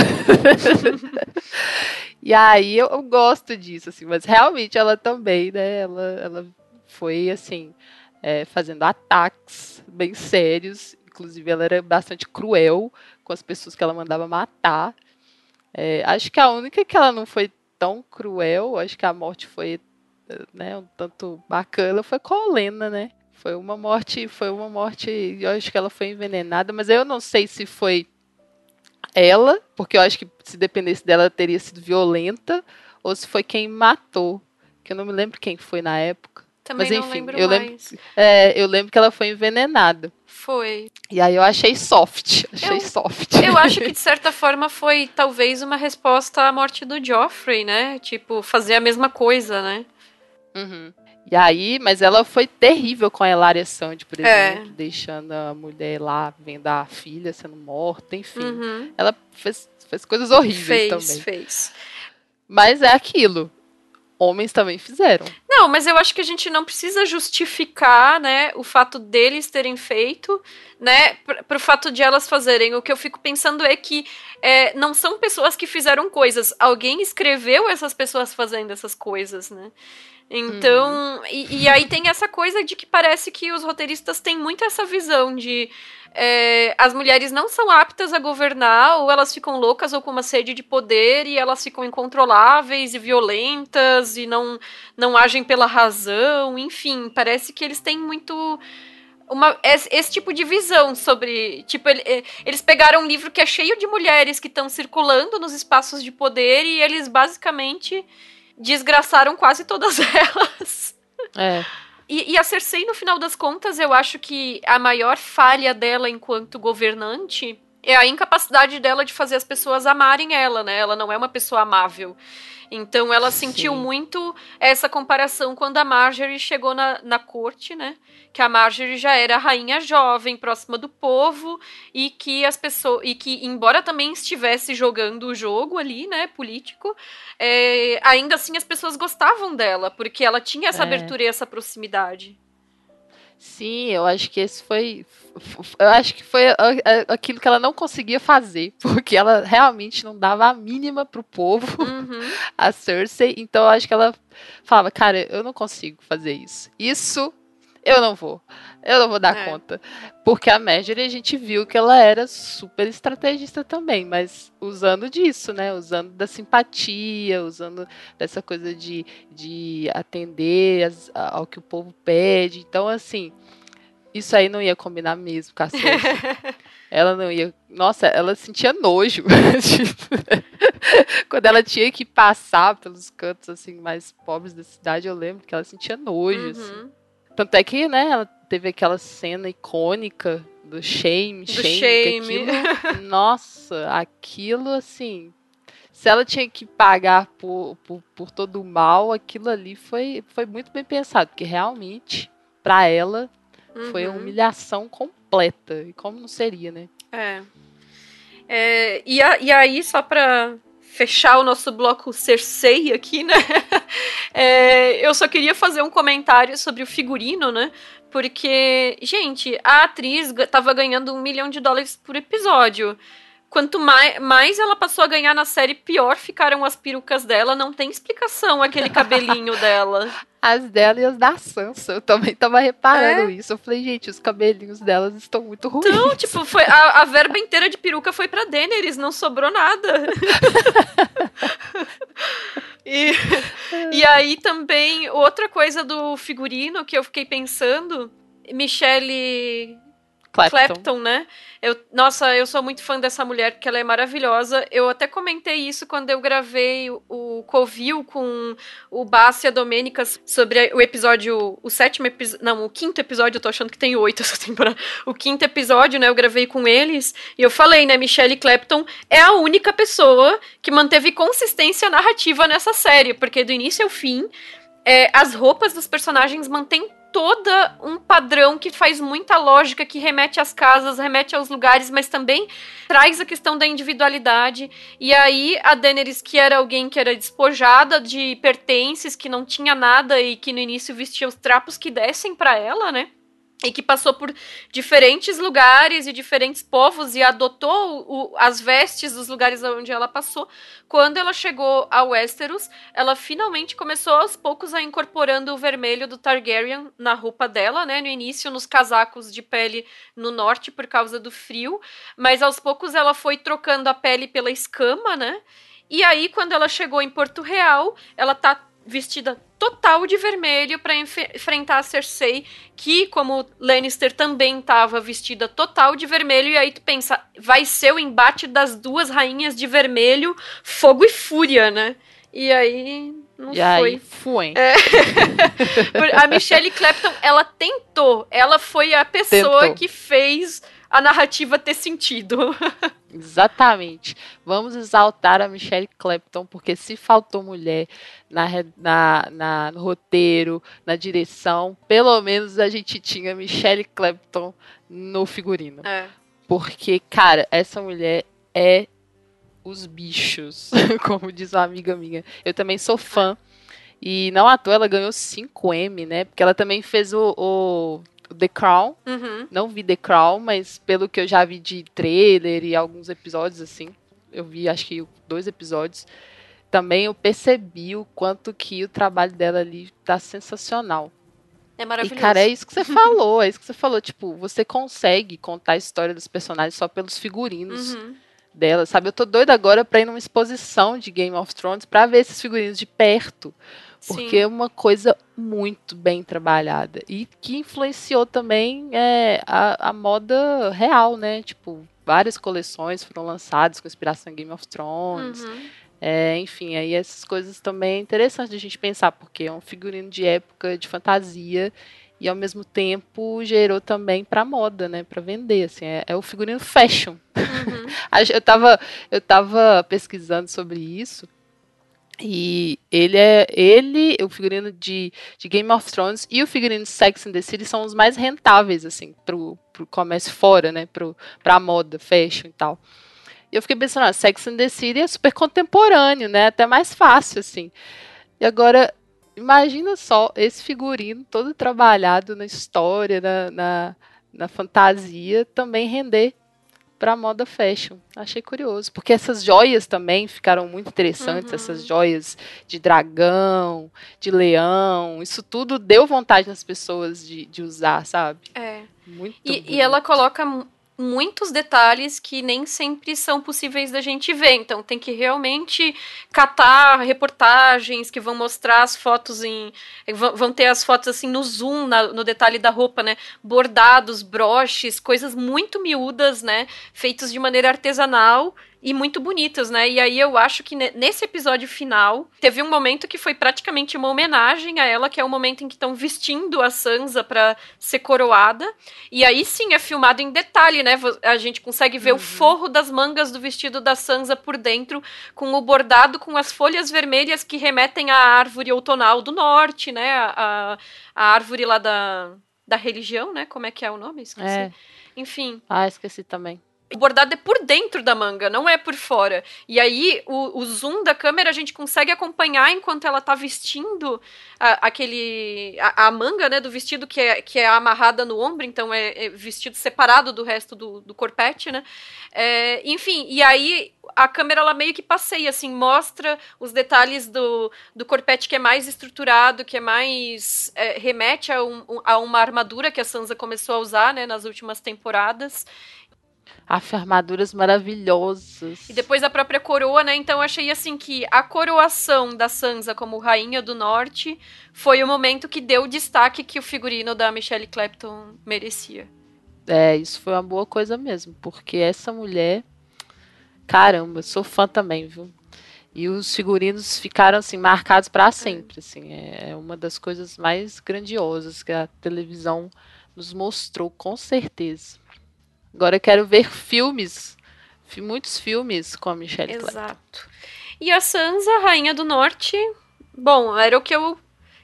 e aí eu, eu, gosto disso, assim, mas realmente ela também, né, ela, ela foi, assim, é, fazendo ataques bem sérios. Inclusive, ela era bastante cruel com as pessoas que ela mandava matar. É, acho que a única que ela não foi tão cruel, acho que a morte foi né, um tanto bacana, foi com a Olena, né? Foi uma morte, foi uma morte, eu acho que ela foi envenenada, mas eu não sei se foi ela, porque eu acho que se dependesse dela teria sido violenta, ou se foi quem matou, que eu não me lembro quem foi na época. Também mas enfim, lembro eu lembro, é, eu lembro que ela foi envenenada. Foi. E aí eu achei soft. Achei eu, soft. Eu acho que, de certa forma, foi talvez uma resposta à morte do Joffrey, né? Tipo, fazer a mesma coisa, né? Uhum. E aí, mas ela foi terrível com a Elaria Sand, por é. exemplo, é. deixando a mulher lá vendo a filha sendo morta, enfim. Uhum. Ela fez, fez coisas horríveis fez, também. Fez, fez. Mas é aquilo. Homens também fizeram. Não, mas eu acho que a gente não precisa justificar, né, o fato deles terem feito, né, para o fato de elas fazerem. O que eu fico pensando é que é, não são pessoas que fizeram coisas. Alguém escreveu essas pessoas fazendo essas coisas, né? Então, uhum. e, e, aí tem essa coisa de que parece que os roteiristas têm muito essa visão de é, as mulheres não são aptas a governar, ou elas ficam loucas ou com uma sede de poder e elas ficam incontroláveis e violentas e não, não agem pela razão, enfim, parece que eles têm muito. Uma, esse, esse tipo de visão sobre. Tipo, ele, eles pegaram um livro que é cheio de mulheres que estão circulando nos espaços de poder e eles basicamente desgraçaram quase todas [laughs] elas. É. E, e, a Cersei, no final das contas, eu acho que a maior falha dela enquanto governante é a incapacidade dela de fazer as pessoas amarem ela, né? Ela não é uma pessoa amável. Então ela Sim. sentiu muito essa comparação quando a Marjorie chegou na, na corte, né? Que a Marjorie já era rainha jovem, próxima do povo, e que as pessoas. E que, embora também estivesse jogando o jogo ali, né, político, é, ainda assim as pessoas gostavam dela, porque ela tinha essa é. abertura e essa proximidade. Sim, eu acho que esse foi. Eu acho que foi aquilo que ela não conseguia fazer, [laughs] porque ela realmente não dava a mínima pro povo, uhum. [laughs] a Cersei. Então eu acho que ela falava, cara, eu não consigo fazer isso. Isso eu não vou. Eu não vou dar é. conta. Porque a Marjorie a gente viu que ela era super estrategista também, mas usando disso, né? Usando da simpatia, usando dessa coisa de, de atender as, ao que o povo pede. Então, assim, isso aí não ia combinar mesmo com a [laughs] ela não ia. Nossa, ela sentia nojo. [laughs] Quando ela tinha que passar pelos cantos assim mais pobres da cidade, eu lembro que ela sentia nojo. Uhum. Assim. Tanto é que, né, ela teve aquela cena icônica do Shame, do Shame. shame. Aquilo, nossa, aquilo assim. Se ela tinha que pagar por, por, por todo o mal, aquilo ali foi, foi muito bem pensado, porque realmente, para ela, uhum. foi uma humilhação completa. E como não seria, né? É. é e, a, e aí, só pra fechar o nosso bloco Cersei aqui, né? [laughs] É, eu só queria fazer um comentário sobre o figurino, né? Porque, gente, a atriz tava ganhando um milhão de dólares por episódio. Quanto mais, mais ela passou a ganhar na série, pior ficaram as perucas dela. Não tem explicação aquele cabelinho [laughs] dela. As dela e as da Sansa. Eu também tava reparando é? isso. Eu falei, gente, os cabelinhos delas estão muito ruins. Então, tipo, foi, a, a verba inteira de peruca foi pra Daenerys, não sobrou nada. [laughs] e, e aí também, outra coisa do figurino que eu fiquei pensando, Michelle Clapton. Clapton, né? Eu, nossa, eu sou muito fã dessa mulher, porque ela é maravilhosa. Eu até comentei isso quando eu gravei o, Covil com o Bassi e a Domênica sobre o episódio, o sétimo episódio, não, o quinto episódio, eu tô achando que tem oito essa [laughs] temporada. O quinto episódio, né, eu gravei com eles, e eu falei, né, Michelle Clapton é a única pessoa que manteve consistência narrativa nessa série, porque do início ao fim, é, as roupas dos personagens mantêm toda um padrão que faz muita lógica, que remete às casas, remete aos lugares, mas também traz a questão da individualidade. E aí a Daenerys, que era alguém que era despojada de pertences, que não tinha nada e que no início vestia os trapos que dessem para ela, né? E que passou por diferentes lugares e diferentes povos e adotou o, as vestes dos lugares onde ela passou. Quando ela chegou a Westeros, ela finalmente começou aos poucos a incorporando o vermelho do Targaryen na roupa dela, né? No início, nos casacos de pele no norte por causa do frio, mas aos poucos ela foi trocando a pele pela escama, né? E aí, quando ela chegou em Porto Real, ela tá vestida total de vermelho para enf enfrentar a Cersei, que, como Lannister, também estava vestida total de vermelho. E aí tu pensa, vai ser o embate das duas rainhas de vermelho, fogo e fúria, né? E aí não e foi. Aí foi. É. [laughs] a Michelle Clapton, ela tentou. Ela foi a pessoa tentou. que fez a narrativa ter sentido. [laughs] Exatamente. Vamos exaltar a Michelle Clapton, porque se faltou mulher na, na, na, no roteiro, na direção, pelo menos a gente tinha Michelle Clapton no figurino. É. Porque, cara, essa mulher é os bichos, [laughs] como diz uma amiga minha. Eu também sou fã. E não à toa ela ganhou 5 M, né? Porque ela também fez o, o The Crown. Uhum. Não vi The Crown, mas pelo que eu já vi de trailer e alguns episódios, assim, eu vi acho que dois episódios, também eu percebi o quanto que o trabalho dela ali tá sensacional. É maravilhoso. E, cara, é isso que você [laughs] falou, é isso que você falou. Tipo, você consegue contar a história dos personagens só pelos figurinos Uhum. dela, sabe? Eu tô doida agora pra ir numa exposição de Game of Thrones pra ver esses figurinos de perto. Porque Sim. é uma coisa muito bem trabalhada. E que influenciou também é, a, a moda real, né? Tipo, várias coleções foram lançadas com inspiração em Game of Thrones. Uhum. É, enfim, aí essas coisas também é interessante a gente pensar, porque é um figurino de época, de fantasia, e ao mesmo tempo gerou também pra moda, né? Pra vender, assim, é, é o figurino fashion. Uhum. [laughs] Eu tava, eu tava pesquisando sobre isso. E ele é. Ele, o figurino de, de Game of Thrones e o figurino de Sex and the City são os mais rentáveis, assim, pro, pro comércio fora, né? Pro, pra moda, fashion e tal. E eu fiquei pensando, ah, Sex and the City é super contemporâneo, né? Até mais fácil, assim. E agora, imagina só esse figurino todo trabalhado na história, na, na, na fantasia, também render pra moda fashion. Achei curioso, porque essas joias também ficaram muito interessantes, Uhum. essas joias de dragão, de leão, isso tudo deu vontade nas pessoas de, de usar, sabe? É. Muito E, e ela coloca muitos detalhes que nem sempre são possíveis da gente ver. Então tem que realmente catar reportagens que vão mostrar as fotos em. vão ter as fotos assim no zoom, na- no detalhe da roupa, né? Bordados, broches, coisas muito miúdas, né? Feitos de maneira artesanal. E muito bonitas, né? E aí eu acho que ne- nesse episódio final teve um momento que foi praticamente uma homenagem a ela, que é o momento em que estão vestindo a Sansa pra ser coroada. E aí sim é filmado em detalhe, né? A gente consegue ver o forro das mangas do vestido da Sansa por dentro, com o bordado com as folhas vermelhas que remetem à árvore outonal do norte, né? A, a, a árvore lá da, da religião, né? Como é que é o nome? Esqueci. É. Enfim. Ah, esqueci também. O bordado é por dentro da manga, não é por fora. E aí, o, o zoom da câmera a gente consegue acompanhar enquanto ela tá vestindo a- aquele. A, a manga, né, do vestido que é, que é amarrada no ombro, então é, é vestido separado do resto do, do corpete, né? É, enfim, e aí a câmera ela meio que passeia, assim, mostra os detalhes do, do corpete que é mais estruturado, que é mais. é, remete a, um- a uma armadura que a Sansa começou a usar, né, nas últimas temporadas. Aff, armaduras maravilhosas. E depois a própria coroa, né? Então eu achei assim que a coroação da Sansa como rainha do norte foi o momento que deu o destaque que o figurino da Michelle Clapton merecia. É, isso foi uma boa coisa mesmo, porque essa mulher, caramba, sou fã também, viu? E os figurinos ficaram assim marcados para sempre, assim, é uma das coisas mais grandiosas que a televisão nos mostrou, com certeza. Agora eu quero ver filmes, fi- muitos filmes com a Michelle Clapton. Exato. E a Sansa, rainha do norte, bom, era o que eu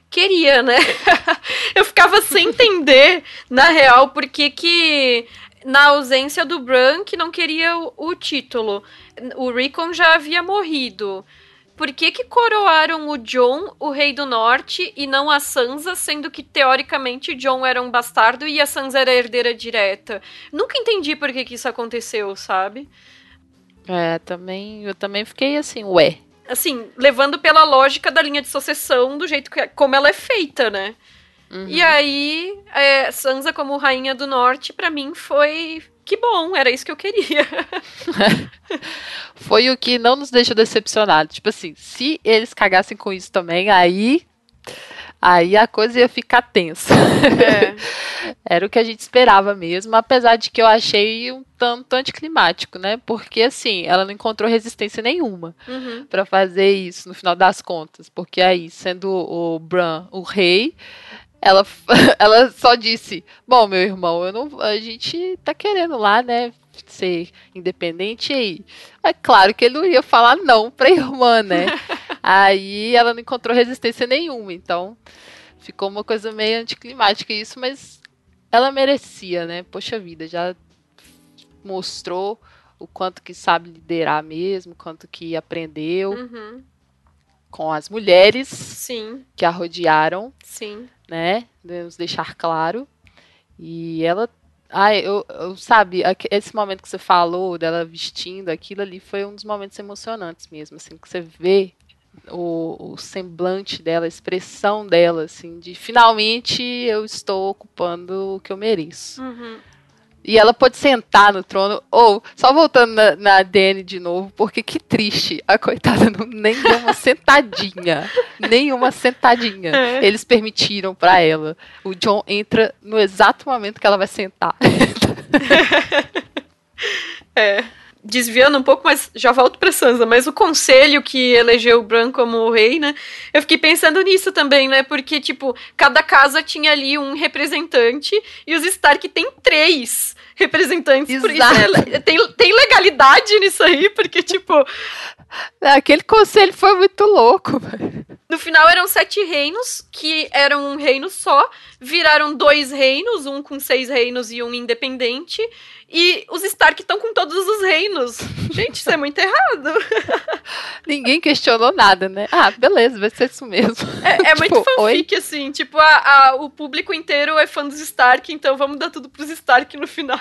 queria, né? [laughs] eu ficava sem entender, na real, por que que na ausência do Bran que não queria o, o título. O Rickon já havia morrido. Por que que coroaram o Jon, o rei do norte, e não a Sansa, sendo que teoricamente Jon era um bastardo e a Sansa era a herdeira direta? Nunca entendi por que que isso aconteceu, sabe? É, também, eu também fiquei assim, ué. assim, levando pela lógica da linha de sucessão do jeito que como ela é feita, né? Uhum. E aí, é, Sansa como rainha do norte, pra mim foi que bom, era isso que eu queria. [laughs] Foi o que não nos deixou decepcionados. Tipo assim, se eles cagassem com isso também, aí. Aí a coisa ia ficar tensa. [laughs] Era o que a gente esperava mesmo, apesar de que eu achei um tanto anticlimático, né? Porque assim, ela não encontrou resistência nenhuma Uhum. pra fazer isso no final das contas. Porque aí, sendo o Bran o rei, ela, [laughs] ela só disse: Bom, meu irmão, eu não, a gente tá querendo lá, né? Ser independente aí. É claro que ele não ia falar não pra irmã, né? [laughs] aí ela não encontrou resistência nenhuma, então ficou uma coisa meio anticlimática isso, mas ela merecia, né? Poxa vida, já mostrou o quanto que sabe liderar mesmo, o quanto que aprendeu. Uhum. com as mulheres Sim, que a rodearam, sim. Né? Devemos deixar claro. E ela. Ai, eu, eu sabe, esse momento que você falou dela vestindo aquilo ali foi um dos momentos emocionantes mesmo, assim, que você vê o, o semblante dela, a expressão dela, assim, de finalmente eu estou ocupando o que eu mereço. Uhum. E ela pode sentar no trono, ou, só voltando na, na de novo, porque que triste, a coitada não, nem deu uma sentadinha, [laughs] nem uma sentadinha. É. Eles permitiram pra ela. O John entra no exato momento que ela vai sentar. [laughs] É. Desviando um pouco, mas já volto pra Sansa. Mas o conselho que elegeu o Bran como rei, né? Eu fiquei pensando nisso também, né? Porque, tipo, cada casa tinha ali um representante e os Stark tem três representantes. Por isso Exato. é- tem, tem legalidade nisso aí, porque, tipo, Aquele conselho foi muito louco, velho. No final eram sete reinos, que eram um reino só, viraram dois reinos, um com seis reinos e um independente. E os Stark estão com todos os reinos. [laughs] Gente, isso é muito errado. [laughs] Ninguém questionou nada, né? Ah, beleza, vai ser isso mesmo. É, é [laughs] muito Tipo, oi? fanfic, assim. Tipo, a, a- o público inteiro é fã dos Stark, então vamos dar tudo pros Stark no final.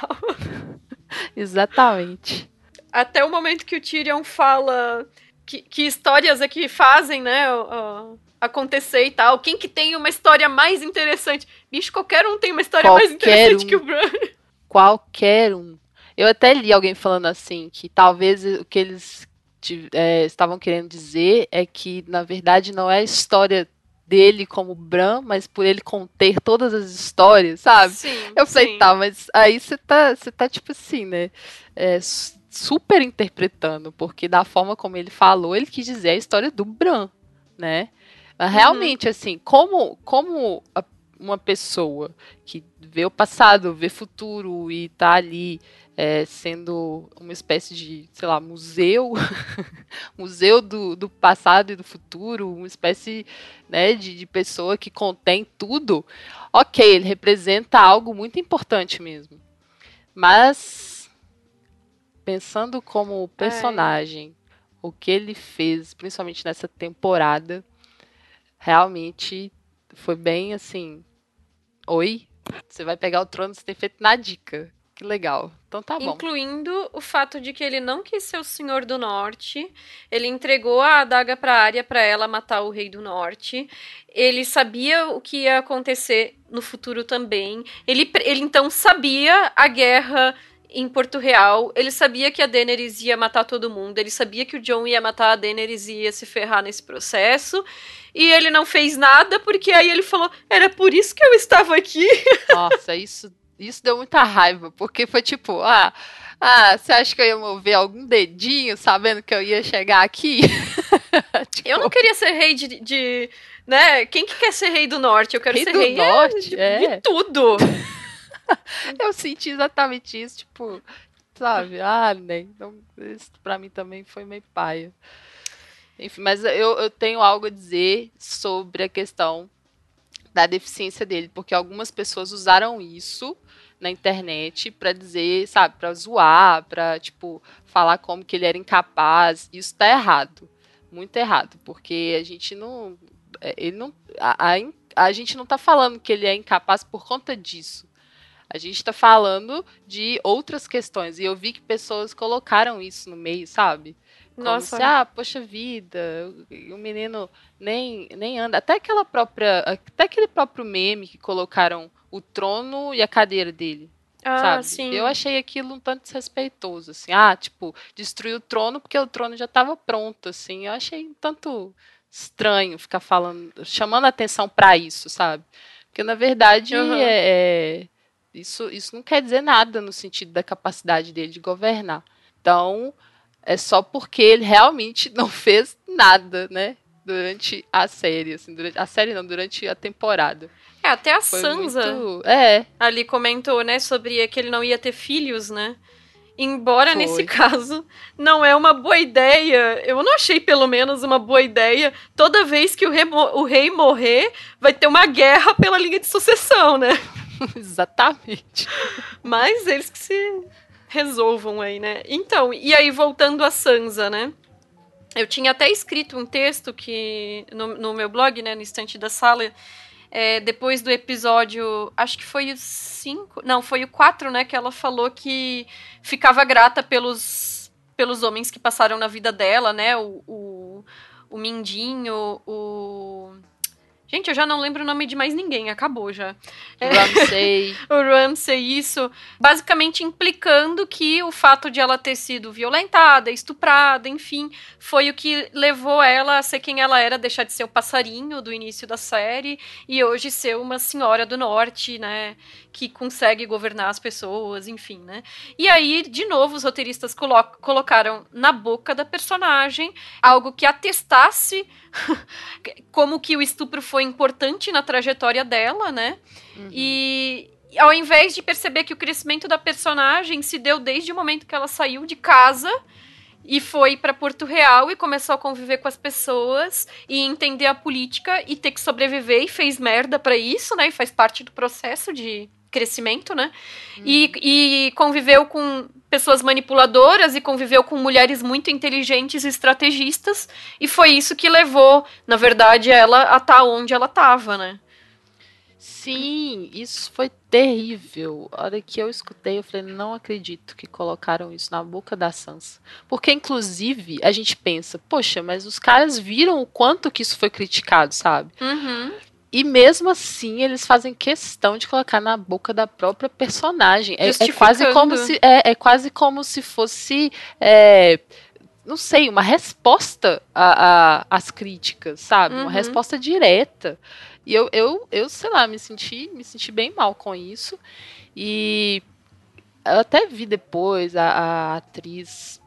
Exatamente. Até o momento que o Tyrion fala que, que histórias é que fazem, né, ó, ó, acontecer e tal. Quem que tem uma história mais interessante? Bicho, qualquer um tem uma história mais Qualquer interessante um. que o Bran. Qualquer um. Eu até li alguém falando assim, que talvez o que eles é, estavam querendo dizer é que, na verdade, não é a história dele como Bran, mas por ele conter todas as histórias, sabe? Sim, Eu falei, sim. tá, mas aí você tá, você tá tipo assim, né? é, su- super interpretando, porque da forma como ele falou, ele quis dizer a história do Bran, né? Mas Uhum. realmente, assim, como, como a- uma pessoa que vê o passado, vê futuro e tá ali é, sendo uma espécie de, sei lá, museu, [laughs] museu do, do passado e do futuro, uma espécie né, de, de pessoa que contém tudo, ok, ele representa algo muito importante mesmo. Mas, pensando como personagem, o que ele fez, principalmente nessa temporada, realmente foi bem assim. Oi? Você vai pegar o trono sem ter feito na dica. Que legal. Então tá bom. Incluindo o fato de que ele não quis ser o Senhor do Norte. Ele entregou a adaga pra área pra ela matar o Rei do Norte. Ele sabia o que ia acontecer no futuro também. Ele, ele então sabia a guerra em Porto Real. Ele sabia que a Daenerys ia matar todo mundo. Ele sabia que o Jon ia matar a Daenerys e ia se ferrar nesse processo. E ele não fez nada porque aí ele falou: era por isso que eu estava aqui. [laughs] Nossa, isso, isso deu muita raiva, porque foi tipo, ah, ah, você acha que eu ia mover algum dedinho sabendo que eu ia chegar aqui? [laughs] Tipo, Eu não queria ser rei de, de- né? Quem que quer ser rei do norte? Eu quero Rei ser do rei é, Norte, de, é. de tudo. [laughs] eu senti exatamente isso, tipo, sabe? Ah, né? Então, isso pra mim também foi meio paia. Enfim, mas eu, eu tenho algo a dizer sobre a questão da deficiência dele, porque algumas pessoas usaram isso na internet pra dizer, sabe, pra zoar, pra, tipo, falar como que ele era incapaz. Isso tá errado. Muito errado, porque a gente não. é, Ele não a, a, a gente não tá falando que ele é incapaz por conta disso. A gente está falando de outras questões. E eu vi que pessoas colocaram isso no meio, sabe? Como Nossa. se, ah, poxa vida, o menino nem, nem anda. Até aquela própria. Até aquele próprio meme que colocaram o trono e a cadeira dele. ah, sabe? sim. Eu achei aquilo um tanto desrespeitoso, assim. Ah, tipo, destruir o trono porque o trono já estava pronto, assim. Eu achei um tanto estranho ficar falando, chamando a atenção para isso, sabe? Porque na verdade Uhum. é, é- isso, isso não quer dizer nada no sentido da capacidade dele de governar. Então, é só porque ele realmente não fez nada, né? Durante a série, assim, durante, a série não, durante a temporada. É, até a Foi Sansa muito. É, ali comentou, né, sobre que ele não ia ter filhos, né? Embora Foi. nesse caso não é uma boa ideia, eu não achei pelo menos uma boa ideia. Toda vez que o rei, o rei morrer, vai ter uma guerra pela linha de sucessão, né? [laughs] exatamente. Mas eles que se resolvam aí, né? Então, e aí voltando a Sansa, né? eu tinha até escrito um texto que no, no meu blog, né, no Estante da Sala, é, depois do episódio, acho que foi o 5, não, foi o 4, né, que ela falou que ficava grata pelos, pelos homens que passaram na vida dela, né, o, o, o Mindinho, o Gente, eu já não lembro o nome de mais ninguém, acabou já. [laughs] O Ramsey. o Ramsey, isso. Basicamente implicando que o fato de ela ter sido violentada, estuprada, enfim, foi o que levou ela a ser quem ela era, deixar de ser o passarinho do início da série e hoje ser uma senhora do norte, né? Que consegue governar as pessoas, enfim, né? E aí, de novo, os roteiristas colo colocaram na boca da personagem algo que atestasse [laughs] como que o estupro foi importante na trajetória dela, né? Uhum. E ao invés de perceber que o crescimento da personagem se deu desde o momento que ela saiu de casa e foi para Porto Real e começou a conviver com as pessoas e entender a política e ter que sobreviver e fez merda para isso, né? E faz parte do processo de crescimento, né? Hum. E, e conviveu com pessoas manipuladoras e conviveu com mulheres muito inteligentes e estrategistas, e foi isso que levou, na verdade, ela a estar tá onde ela estava, né? Sim, isso foi terrível. A hora que eu escutei, eu falei, não acredito que colocaram isso na boca da Sansa. Porque, inclusive, a gente pensa, poxa, mas os caras viram o quanto que isso foi criticado, sabe? Uhum. E mesmo assim, eles fazem questão de colocar na boca da própria personagem. É, é quase como se é, é, quase como se fosse é, não sei, uma resposta às críticas, sabe? Uhum. Uma resposta direta. E eu, eu, eu, sei lá, me senti, me senti bem mal com isso. E eu até vi depois a, a atriz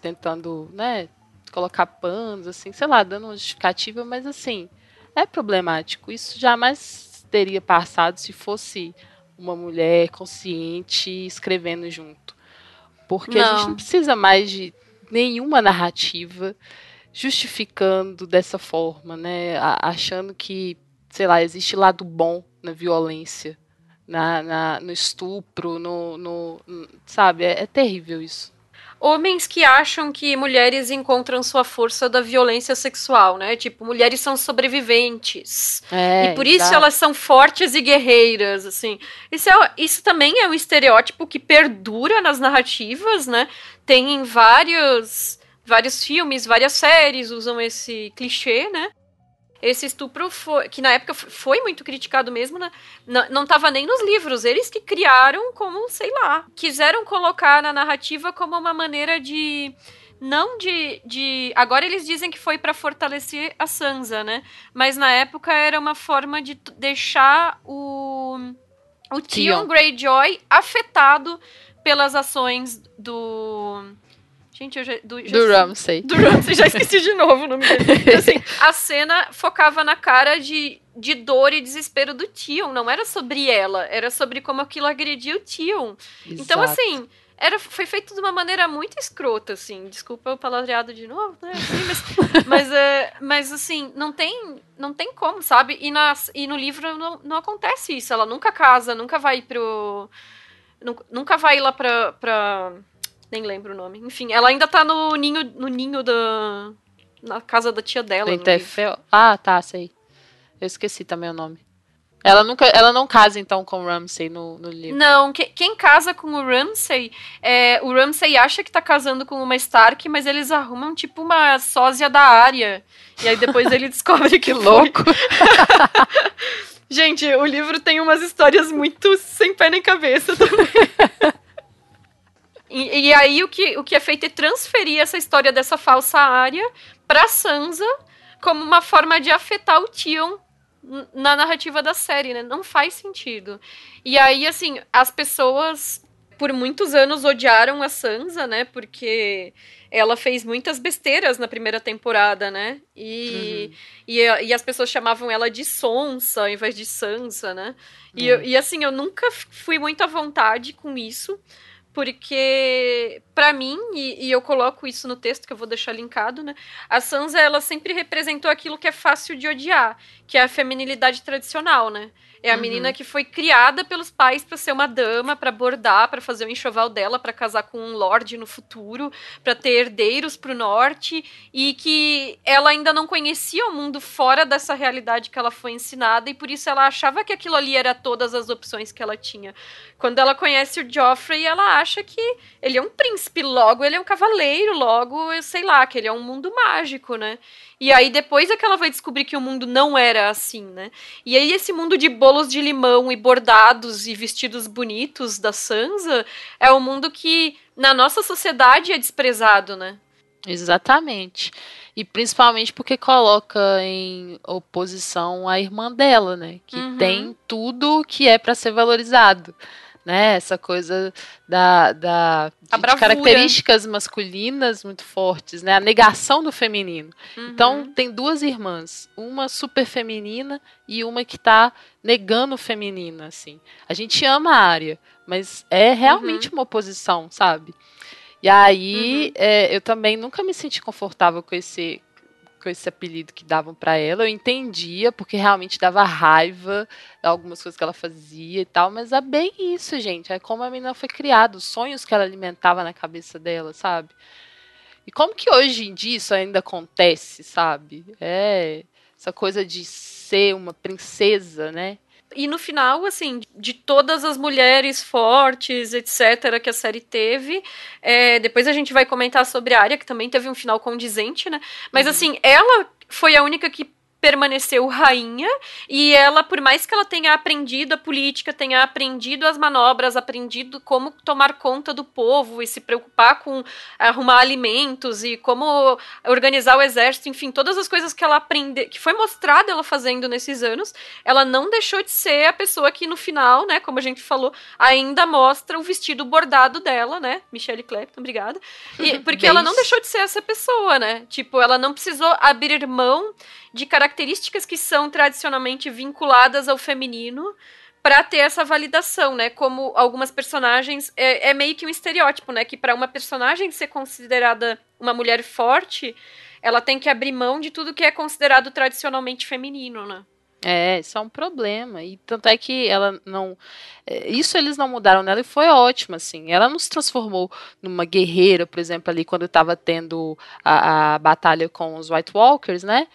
tentando, né, colocar panos, assim, sei lá, dando uma justificativa, mas assim, é problemático. Isso jamais teria passado se fosse uma mulher consciente escrevendo junto. Porque não. a gente não precisa mais de nenhuma narrativa justificando dessa forma, né? Achando que, sei lá, existe lado bom na violência, na, na no estupro, no, no sabe? É, é terrível isso homens que acham que mulheres encontram sua força da violência sexual, né? Tipo, mulheres são sobreviventes. É, e por isso exato. elas são fortes e guerreiras, assim. Isso, é, isso também é um estereótipo que perdura nas narrativas, né? Tem em vários, vários filmes, várias séries usam esse clichê, né? Esse estupro foi, que na época foi muito criticado mesmo, né? não, não tava nem nos livros, eles que criaram como, sei lá, quiseram colocar na narrativa como uma maneira de não de, de agora eles dizem que foi para fortalecer a Sansa, né? Mas na época era uma forma de deixar o o Theon Greyjoy afetado pelas ações do Gente, eu já. Do, já, do Ramsey. Do Ramsey, já esqueci de novo o nome dele. [laughs] Assim, a cena focava na cara de, de dor e desespero do Tion. Não era sobre ela, era sobre como aquilo agredia o Tion. Então, assim. Era, foi feito de uma maneira muito escrota, assim. Desculpa o palavreado de novo, né? Assim, mas, [laughs] mas, é, mas, assim, não tem, não tem como, sabe? E, nas, e no livro não, não acontece isso. Ela nunca casa, nunca vai pro. Nunca vai lá pra, pra nem lembro o nome. Enfim, ela ainda tá no ninho, no ninho da. Na casa da tia dela. Ah, tá, sei. Eu esqueci também o nome. Ela nunca, ela não casa então com o Ramsay no, no livro. Não, que, quem casa com o Ramsay, é, o Ramsay acha que tá casando com uma Stark, mas eles arrumam tipo uma sósia da área. E aí depois ele [laughs] descobre que, que louco. [laughs] Gente, o livro tem umas histórias muito sem pé nem cabeça também. [laughs] E, e, aí o que, o que é feito é transferir essa história dessa falsa área pra Sansa como uma forma de afetar o Tion na narrativa da série, né? Não faz sentido. E aí, assim, as pessoas por muitos anos odiaram a Sansa, né? Porque ela fez muitas besteiras na primeira temporada, né? E, uhum. e, e, as pessoas chamavam ela de Sonsa ao invés de Sansa, né? E, uhum. e assim, eu nunca fui muito à vontade com isso porque para mim e, e, eu coloco isso no texto que eu vou deixar linkado, né? A Sansa ela sempre representou aquilo que é fácil de odiar, que é a feminilidade tradicional, né? É a uhum. menina que foi criada pelos pais para ser uma dama, para bordar, para fazer o enxoval dela, para casar com um lord no futuro, para ter herdeiros pro norte e que ela ainda não conhecia o mundo fora dessa realidade que ela foi ensinada e por isso ela achava que aquilo ali era todas as opções que ela tinha. Quando ela conhece o Joffrey, ela acha que ele é um príncipe, logo ele é um cavaleiro, logo, sei lá, que ele é um mundo mágico, né? E aí depois é que ela vai descobrir que o mundo não era assim, né? E aí esse mundo de bolos de limão e bordados e vestidos bonitos da Sansa é o mundo que na nossa sociedade é desprezado, né? Exatamente. E principalmente porque coloca em oposição a irmã dela, né? Que uhum. tem tudo que é para ser valorizado né? Essa coisa da, da características masculinas muito fortes, né? A negação do feminino. Uhum. Então tem duas irmãs, uma super feminina e uma que está negando o feminino, assim. A gente ama a área, mas é realmente uhum. uma oposição, sabe? E aí uhum. é, eu também nunca me senti confortável com esse com esse apelido que davam para ela. Eu entendia, porque realmente dava raiva algumas coisas que ela fazia e tal, mas é bem isso, gente. É como a menina foi criada, os sonhos que ela alimentava na cabeça dela, sabe? E como que hoje em dia isso ainda acontece, sabe? É essa coisa de ser uma princesa, né? E no final, assim, de todas as mulheres fortes, etc., que a série teve, é, depois a gente vai comentar sobre a área, que também teve um final condizente, né? Mas, uhum. assim, ela foi a única que permaneceu rainha e ela, por mais que ela tenha aprendido a política, tenha aprendido as manobras, aprendido como tomar conta do povo e se preocupar com arrumar alimentos e como organizar o exército, enfim, todas as coisas que ela aprendeu, que foi mostrada ela fazendo nesses anos, ela não deixou de ser a pessoa que no final, né, como a gente falou, ainda mostra o vestido bordado dela, né, Michelle Clapton, obrigada, e, [laughs] porque ela não deixou de ser essa pessoa, né, tipo, ela não precisou abrir mão de características que são tradicionalmente vinculadas ao feminino para ter essa validação, né? Como algumas personagens é, é meio que um estereótipo, né? Que para uma personagem ser considerada uma mulher forte, ela tem que abrir mão de tudo que é considerado tradicionalmente feminino, né? É, isso é um problema. E tanto é que ela não. É, isso eles não mudaram nela e foi ótimo, assim. Ela não se transformou numa guerreira, por exemplo, ali quando estava tendo a, a batalha com os White Walkers, né?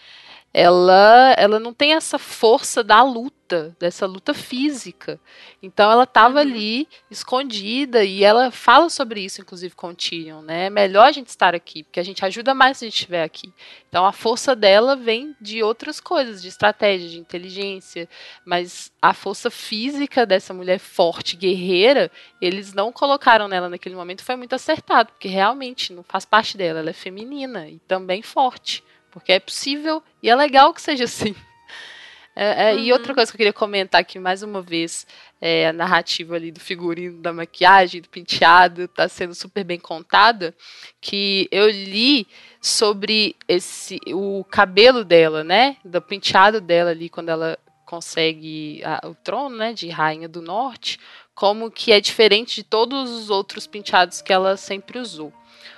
Ela, ela não tem essa força da luta, dessa luta física. Então ela estava uhum. ali escondida e ela fala sobre isso, inclusive com o Tyrion, né? É melhor a gente estar aqui, porque a gente ajuda mais se a gente estiver aqui. Então a força dela vem de outras coisas, de estratégia, de inteligência, mas a força física dessa mulher forte, guerreira, eles não colocaram nela naquele momento, foi muito acertado, porque realmente não faz parte dela, ela é feminina e também forte. Porque é possível e é legal que seja assim. [laughs] É, é, uhum. E outra coisa que eu queria comentar aqui mais uma vez, é, a narrativa ali do figurino, da maquiagem, do penteado, está sendo super bem contada, que eu li sobre esse o cabelo dela, né, do penteado dela ali quando ela consegue a, o trono, né, de rainha do norte, como que é diferente de todos os outros penteados que ela sempre usou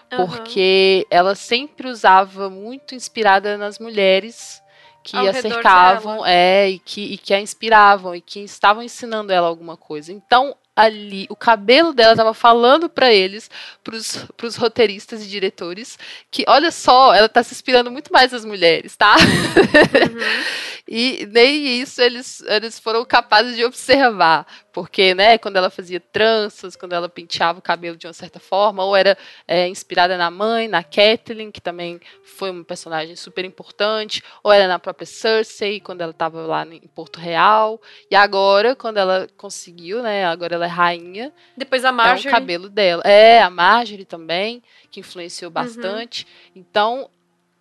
porque ela sempre usava muito inspirada nas mulheres que Ao a cercavam é, e, que, e que a inspiravam e que estavam ensinando ela alguma coisa. Então, ali, o cabelo dela estava falando para eles, para os roteiristas e diretores, que olha só, ela está se inspirando muito mais nas mulheres, tá? Uhum. [laughs] e nem isso eles, eles foram capazes de observar, porque, né, quando ela fazia tranças, quando ela penteava o cabelo de uma certa forma, ou era é, inspirada na mãe, na Kathleen, que também foi uma personagem super importante, ou era na própria Cersei, quando ela estava lá em Porto Real, e agora, quando ela conseguiu, né, agora ela é rainha. Depois a Marjorie. É o cabelo dela. É, a Marjorie também, que influenciou uhum. bastante. Uhum. Então,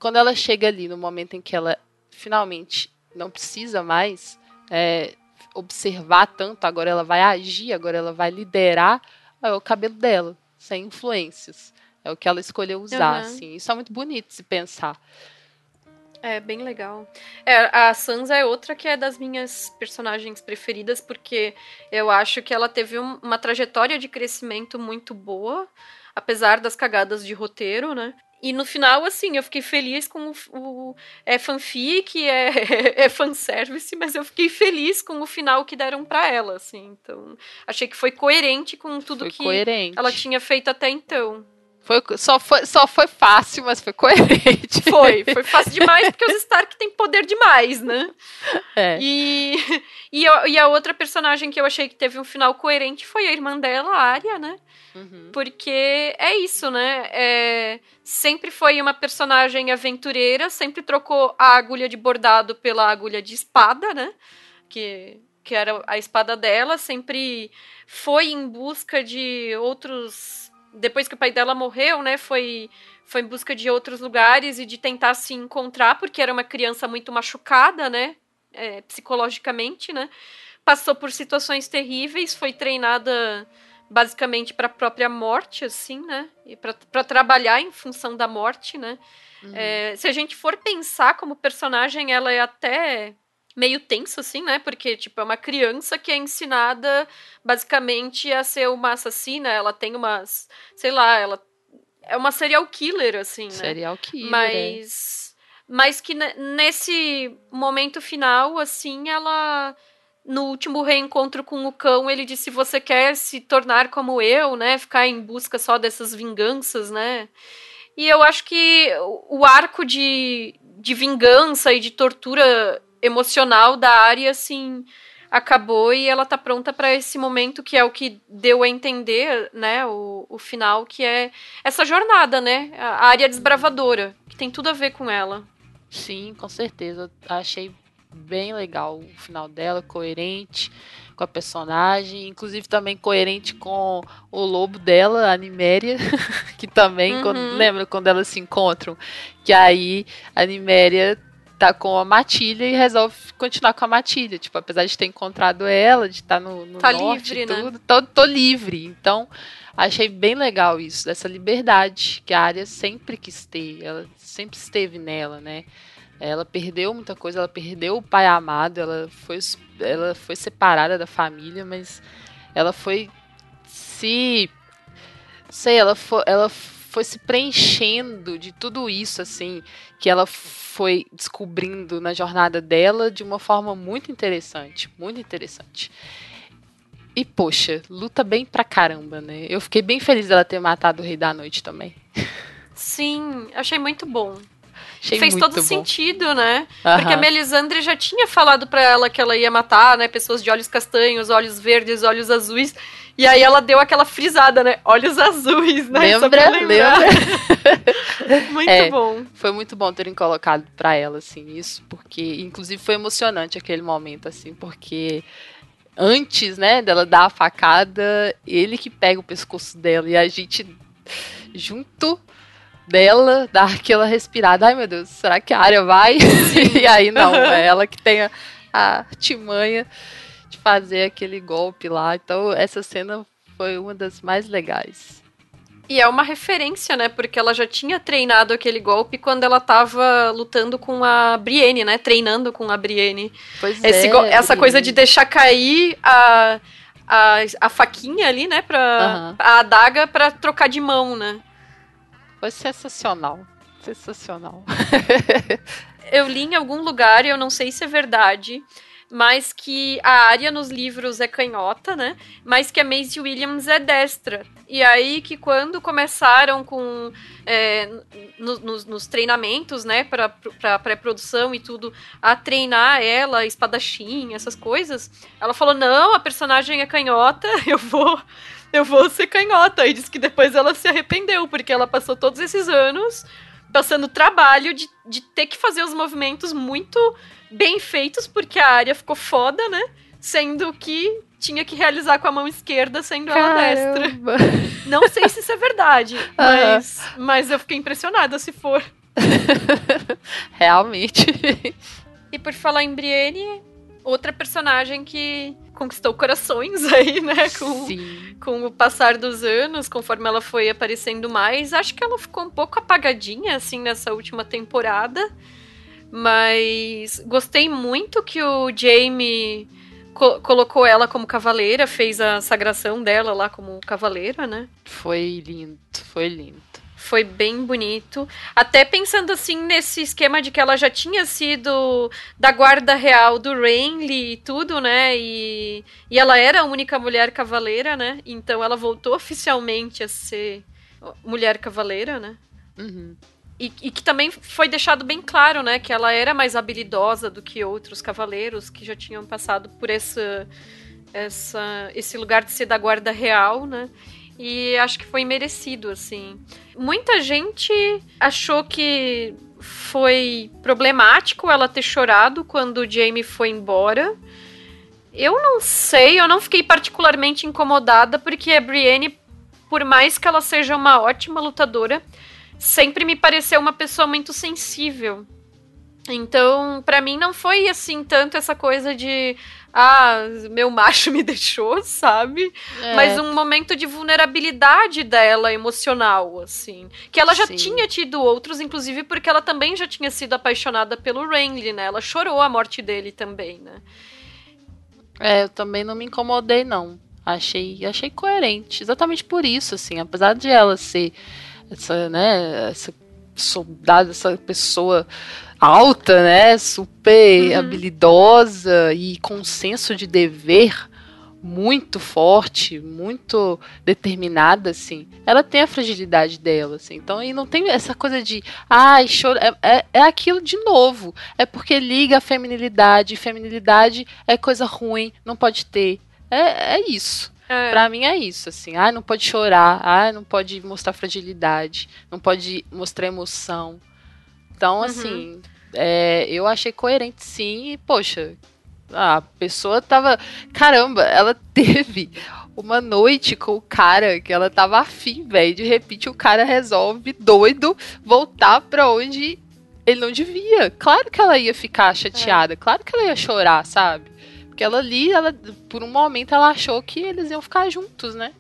quando ela chega ali no momento em que ela finalmente não precisa mais é, observar tanto, agora ela vai agir, agora ela vai liderar, é o cabelo dela, sem influências. É o que ela escolheu usar, uhum. assim. Isso é muito bonito se pensar. É, bem legal. É, a Sansa é outra que é das minhas personagens preferidas, porque eu acho que ela teve um, uma trajetória de crescimento muito boa, apesar das cagadas de roteiro, né? E no final, assim, eu fiquei feliz com o. o é fanfic, é, [laughs] é fanservice, mas eu fiquei feliz com o final que deram para ela, assim. Então, achei que foi coerente com tudo Foi que coerente. ela tinha feito até então. Foi, só, foi, só foi fácil, mas foi coerente. Foi, foi [laughs] fácil demais, porque os Stark têm poder demais, né? É. E, e, a, e a outra personagem que eu achei que teve um final coerente foi a irmã dela, a Arya, né? Uhum. Porque é isso, né? É, sempre foi uma personagem aventureira, sempre trocou a agulha de bordado pela agulha de espada, né? Que, que era a espada dela, sempre foi em busca de outros. Depois que o pai dela morreu, né? Foi, foi em busca de outros lugares e de tentar se encontrar, porque era uma criança muito machucada, né? É, psicologicamente, né? Passou por situações terríveis, foi treinada basicamente para a própria morte, assim, né? E para trabalhar em função da morte, né? Uhum. É, se a gente for pensar como personagem, ela é até meio tenso, assim, né? Porque, tipo, é uma criança que é ensinada basicamente a ser uma assassina. Ela tem umas. Sei lá, ela é uma serial killer, assim, né? Serial killer. é. Mas. Mas que nesse momento final, assim, ela no último reencontro com o cão, ele disse: Você quer se tornar como eu, né? Ficar em busca só dessas vinganças, né? E eu acho que o arco de, de vingança e de tortura emocional da área, assim, acabou e ela tá pronta para esse momento que é o que deu a entender, né? O, o final, que é essa jornada, né? A área desbravadora, que tem tudo a ver com ela. Sim, com certeza. Achei bem legal o final dela, coerente com a personagem, inclusive também coerente com o lobo dela, a Niméria, [laughs] que também, Uhum. quando- lembra quando elas se encontram, que aí a Niméria tá com a Matilha e resolve continuar com a Matilha, tipo, apesar de ter encontrado ela, de estar no, no Tá norte livre, né? tudo, tô, tô livre, então achei bem legal isso, dessa liberdade que a área sempre quis ter, ela sempre esteve nela, né? Ela perdeu muita coisa, ela perdeu o pai amado, ela foi, ela foi separada da família, mas ela foi se. Sei, ela foi, ela foi se preenchendo de tudo isso, assim, que ela foi descobrindo na jornada dela de uma forma muito interessante. Muito interessante. E, poxa, luta bem pra caramba, né? Eu fiquei bem feliz dela ter matado o Rei da Noite também. Sim, achei muito bom. Achei Fez todo bom. sentido, né? Porque a. Melisandre já tinha falado pra ela que ela ia matar, né? Pessoas de olhos castanhos, olhos verdes, olhos azuis. E aí ela deu aquela frisada, né? Olhos azuis, né? Lembra? Lembra? [laughs] Muito É. bom. Foi muito bom terem colocado pra ela, assim, isso, porque, inclusive, foi emocionante aquele momento, assim, porque antes, né, dela dar a facada, ele que pega o pescoço dela e a gente, junto dela, dá aquela respirada. Ai, meu Deus, será que a área vai? [laughs] e aí, não, [laughs] é ela que tem a, a artimanha de fazer aquele golpe lá. Então, essa cena foi uma das mais legais. E é uma referência, né? Porque ela já tinha treinado aquele golpe quando ela tava lutando com a Brienne, né? Treinando com a Brienne. Pois Esse é, go- essa coisa de deixar cair a, a, a faquinha ali, né? Pra. A adaga pra trocar de mão, né? Foi sensacional. Sensacional. [laughs] Eu li em algum lugar, eu não sei se é verdade, mas que a Arya nos livros é canhota, né? Mas que a Maisie Williams é destra. E aí que quando começaram com é, no- nos, nos treinamentos, né, pra pré-produção e tudo, a treinar ela, espadachim, essas coisas, ela falou: não, a personagem é canhota, [laughs] eu vou. Eu vou ser canhota. E disse que depois ela se arrependeu, porque ela passou todos esses anos passando trabalho de, de ter que fazer os movimentos muito bem feitos, porque a área ficou foda, né? Sendo que tinha que realizar com a mão esquerda, sendo ela destra. Caramba. Não sei se isso é verdade, [laughs] mas, mas eu fiquei impressionada se for. [laughs] Realmente. E por falar em Brienne, outra personagem que conquistou corações [laughs] aí, né? Com, Sim. com o passar dos anos, conforme ela foi aparecendo mais. Acho que ela ficou um pouco apagadinha, assim, nessa última temporada. Mas gostei muito que o Jaime co- colocou ela como cavaleira, fez a sagração dela lá como cavaleira, né? Foi lindo, foi lindo. Foi bem bonito. Até pensando assim nesse esquema de que ela já tinha sido da guarda real do Renly e tudo, né? E, e ela era a única mulher cavaleira, né? Então ela voltou oficialmente a ser mulher cavaleira, né? Uhum. E, e, que também foi deixado bem claro, né? Que ela era mais habilidosa do que outros cavaleiros que já tinham passado por essa, essa, esse lugar de ser da guarda real, né? E acho que foi merecido, assim. Muita gente achou que foi problemático ela ter chorado quando o Jamie foi embora. Eu não sei, eu não fiquei particularmente incomodada, porque a Brienne, por mais que ela seja uma ótima lutadora, sempre me pareceu uma pessoa muito sensível. Então, para mim não foi assim tanto essa coisa de ah, meu macho [laughs] me deixou, sabe? É. Mas um momento de vulnerabilidade dela emocional, assim. Que ela já Sim. tinha tido outros, inclusive porque ela também já tinha sido apaixonada pelo Renly, né? Ela chorou a morte dele também, né? É, eu também não me incomodei, não. Achei, achei coerente. Exatamente por isso, assim. Apesar de ela ser essa, né, essa soldado, essa pessoa alta, né, super uhum. habilidosa e com senso de dever muito forte, muito determinada, assim. Ela tem a fragilidade dela, assim. Então, e não tem essa coisa de, ai, choro. É, é, é aquilo de novo. É porque liga a feminilidade. Feminilidade é coisa ruim, não pode ter. É, é isso. É. Pra mim é isso, assim. Ah, não pode chorar. Ah, não pode mostrar fragilidade. Não pode mostrar emoção. Então, uhum. assim, é, eu achei coerente sim. E, poxa, a pessoa tava. Caramba, ela [laughs] teve uma noite com o cara que ela tava afim, velho. De repente o cara resolve, doido, voltar pra onde ele não devia. Claro que ela ia ficar chateada, é. claro que ela ia chorar, sabe? Porque ela ali, ela, por um momento, ela achou que eles iam ficar juntos, né?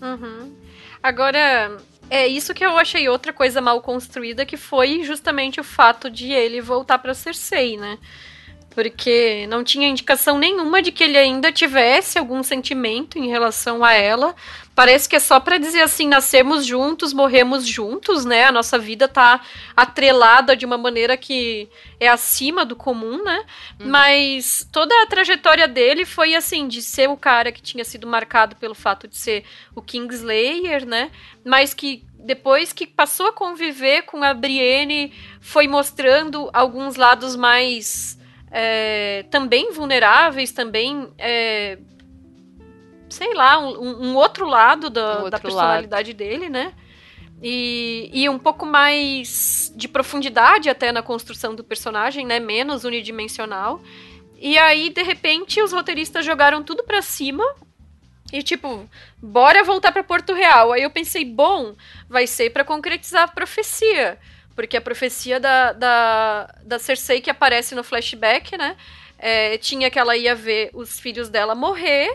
Uhum. Agora, é isso que eu achei outra coisa mal construída, que foi justamente o fato de ele voltar para Cersei, né? porque não tinha indicação nenhuma de que ele ainda tivesse algum sentimento em relação a ela. Parece que é só para dizer assim, nascemos juntos, morremos juntos, né? A nossa vida tá atrelada de uma maneira que é acima do comum, né? Uhum. Mas toda a trajetória dele foi assim, de ser o cara que tinha sido marcado pelo fato de ser o Kingslayer, né? Mas que depois que passou a conviver com a Brienne, foi mostrando alguns lados mais é, também vulneráveis, também. É, sei lá, um, um outro lado da, outro da personalidade lado. dele, né? E, e um pouco mais de profundidade até na construção do personagem, né? Menos unidimensional. E aí, de repente, os roteiristas jogaram tudo pra cima. E tipo, bora voltar para Porto Real. Aí eu pensei, bom, vai ser para concretizar a profecia porque a profecia da, da, da Cersei que aparece no flashback, né? É, tinha que ela ia ver os filhos dela morrer,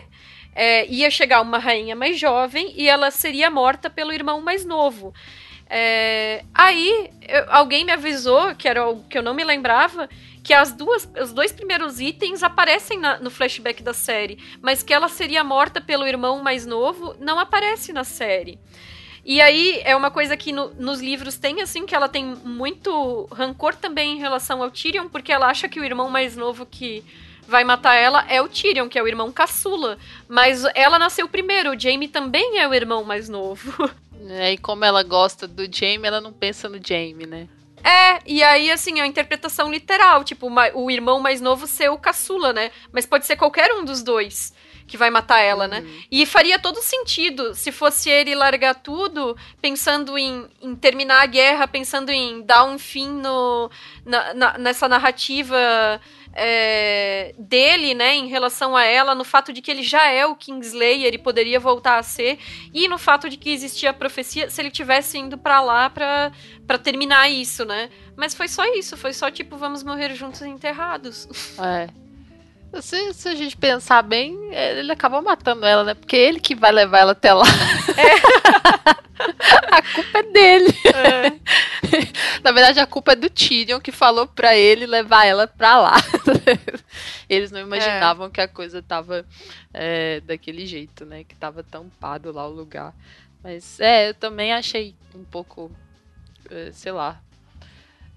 é, ia chegar uma rainha mais jovem e ela seria morta pelo irmão mais novo. É, aí eu, alguém me avisou, que era o que eu não me lembrava, que as duas, os dois primeiros itens aparecem na, no flashback da série, mas que ela seria morta pelo irmão mais novo não aparece na série. E aí é uma coisa que no, nos livros tem, assim, que ela tem muito rancor também em relação ao Tyrion, porque ela acha que o irmão mais novo que vai matar ela é o Tyrion, que é o irmão caçula. Mas ela nasceu primeiro, o Jaime também é o irmão mais novo. [laughs] É, e como ela gosta do Jaime, ela não pensa no Jaime, né? É, e aí, assim, a interpretação literal, tipo, o irmão mais novo ser o caçula, né? Mas pode ser qualquer um dos dois que vai matar ela, né? uhum. né? E faria todo sentido se fosse ele largar tudo, pensando em, em terminar a guerra, pensando em dar um fim no, na, na, nessa narrativa é, dele, né, em relação a ela, no fato de que ele já é o Kingslayer e poderia voltar a ser, e no fato de que existia a profecia, se ele tivesse indo para lá para terminar isso, né? Mas foi só isso, foi só tipo, vamos morrer juntos enterrados. [laughs] É. Se, se, a gente pensar bem, ele acabou matando ela, né? Porque ele que vai levar ela até lá. É. [laughs] [laughs] a culpa é dele. É. Na verdade, a culpa é do Tyrion que falou pra ele levar ela pra lá. [laughs] Eles não imaginavam é. que a coisa tava é, daquele jeito, né? Que tava tampado lá o lugar. Mas é, eu também achei um pouco, é, sei lá,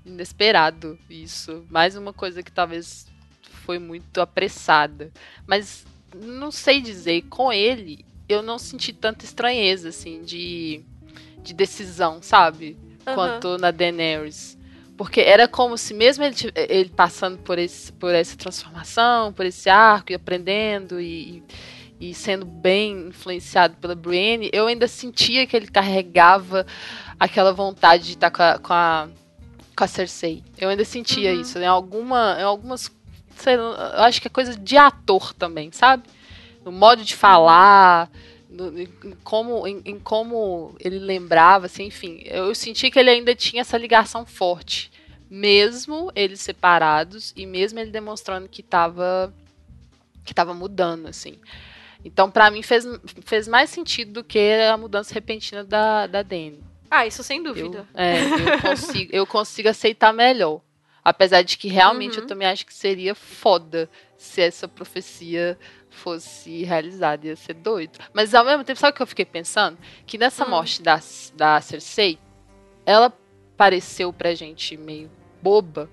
inesperado isso. Mais uma coisa que talvez foi muito apressada. Mas não sei dizer, com ele eu não senti tanta estranheza, assim, de, de decisão, sabe? Uhum. Quanto na Daenerys. Porque era como se mesmo ele, ele passando por, esse, por essa transformação, por esse arco, e aprendendo e, e sendo bem influenciado pela Brienne, eu ainda sentia que ele carregava aquela vontade de estar com a, com a, com a Cersei. Eu ainda sentia uhum. isso. Em, alguma, em algumas. Sei, eu acho que é coisa de ator também, sabe? No modo de falar. Em, como, em, em, como ele lembrava, assim, enfim, eu senti que ele ainda tinha essa ligação forte, mesmo eles separados e mesmo ele demonstrando que estava que tava mudando, assim. Então, para mim, fez, fez mais sentido do que a mudança repentina da, da Dani. Ah, isso sem dúvida. Eu, é, eu consigo, eu consigo aceitar melhor. Apesar de que realmente uhum. eu também acho que seria foda se essa profecia fosse realizada. Ia ser doido. Mas ao mesmo tempo, sabe o que eu fiquei pensando? Que nessa uhum. morte da, da Cersei, ela pareceu pra gente meio boba.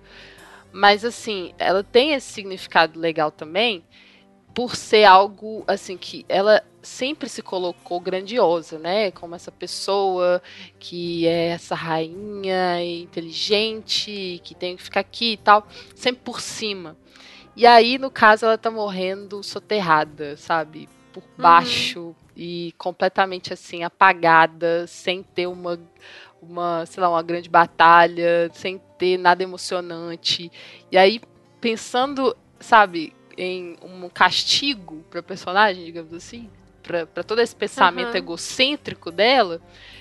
Mas assim, ela tem esse significado legal também por ser algo assim que ela sempre se colocou grandiosa, né? Como essa pessoa que é essa rainha inteligente, que tem que ficar aqui e tal, sempre por cima. E aí, no caso, ela tá morrendo soterrada, sabe? Por uhum. baixo uhum. e completamente assim apagada, sem ter uma uma, sei lá, uma grande batalha, sem ter nada emocionante. E aí, pensando, sabe, em um castigo para personagem, digamos assim, para todo esse pensamento uhum. egocêntrico dela,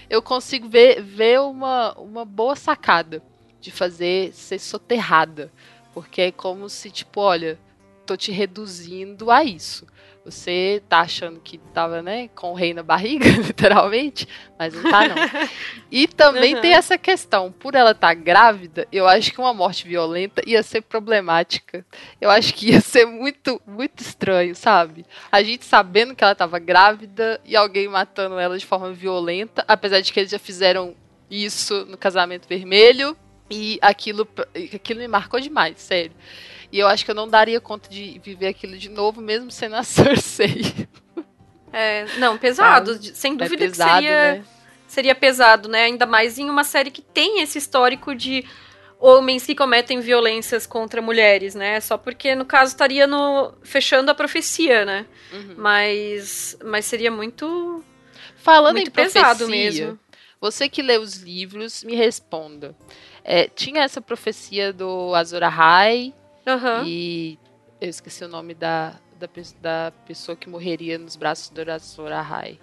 eu consigo ver, ver uma, uma boa sacada de fazer ser soterrada. Porque é como se, tipo, olha, tô te reduzindo a isso. Você tá achando que tava, né, com o rei na barriga, [laughs] literalmente, mas não tá não. E também uhum. tem essa questão, por ela estar tá grávida, eu acho que uma morte violenta ia ser problemática. Eu acho que ia ser muito, muito estranho, sabe? A gente sabendo que ela tava grávida e alguém matando ela de forma violenta, apesar de que eles já fizeram isso no casamento vermelho, e aquilo, aquilo me marcou demais, sério. E eu acho que eu não daria conta de viver aquilo de novo, mesmo sendo a [laughs] Cersei. É, não, pesado. Sem é dúvida é pesado, que seria, né? seria pesado, né? Ainda mais em uma série que tem esse histórico de homens que cometem violências contra mulheres, né? Só porque, no caso, estaria no fechando a profecia, né? Uhum. Mas, mas seria muito falando muito em pesado profecia, mesmo. Você que lê os livros, me responda. É, tinha essa profecia do Azor Ahai Uhum. E eu esqueci o nome da, da, da pessoa que morreria nos braços do Azor Ahai.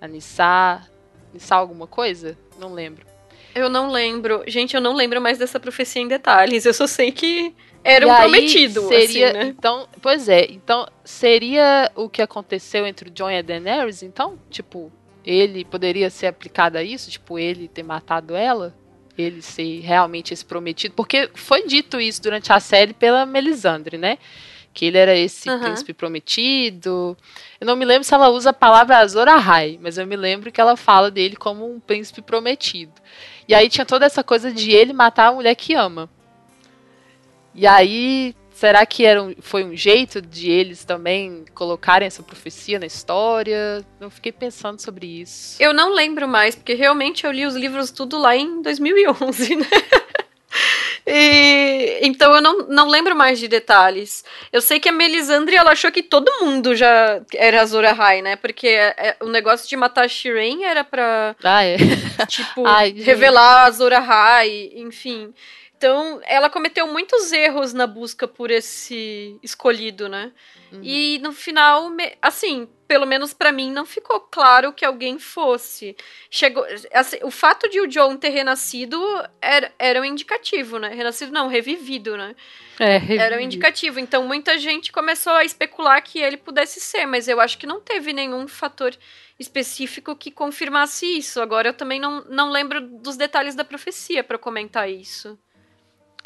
A Nissa. Nissa alguma coisa? Não lembro. Eu não lembro. Gente, eu não lembro mais dessa profecia em detalhes. Eu só sei que era e um prometido. Seria, assim, né? Então, pois é. Então, seria o que aconteceu entre o John e a Daenerys? Então, tipo, ele poderia ser aplicado a isso? Tipo, ele ter matado ela? Ele ser realmente esse prometido, porque foi dito isso durante a série pela Melisandre, né? Que ele era esse uhum. príncipe prometido. Eu não me lembro se ela usa a palavra Azor Ahai, mas eu me lembro que ela fala dele como um príncipe prometido. E aí tinha toda essa coisa de ele matar a mulher que ama. E aí Será que era um, foi um jeito de eles também colocarem essa profecia na história? Eu fiquei pensando sobre isso. Eu não lembro mais, porque realmente eu li os livros tudo lá em 2011, [laughs] né? E, então eu não, não lembro mais de detalhes. Eu sei que a Melisandre ela achou que todo mundo já era Azor Ahai, né? Porque é, é, o negócio de matar Shireen era pra ah, é. tipo [laughs] Ai, revelar Azor Ahai, enfim. Então, ela cometeu muitos erros na busca por esse escolhido, né? Uhum. E no final, assim, pelo menos para mim, não ficou claro que alguém fosse. Chegou, assim, o fato de o John ter renascido era, era um indicativo, né? Renascido não, revivido, né? É, revivido. Era um indicativo. Então, muita gente começou a especular que ele pudesse ser, mas eu acho que não teve nenhum fator específico que confirmasse isso. Agora, eu também não, não lembro dos detalhes da profecia para comentar isso.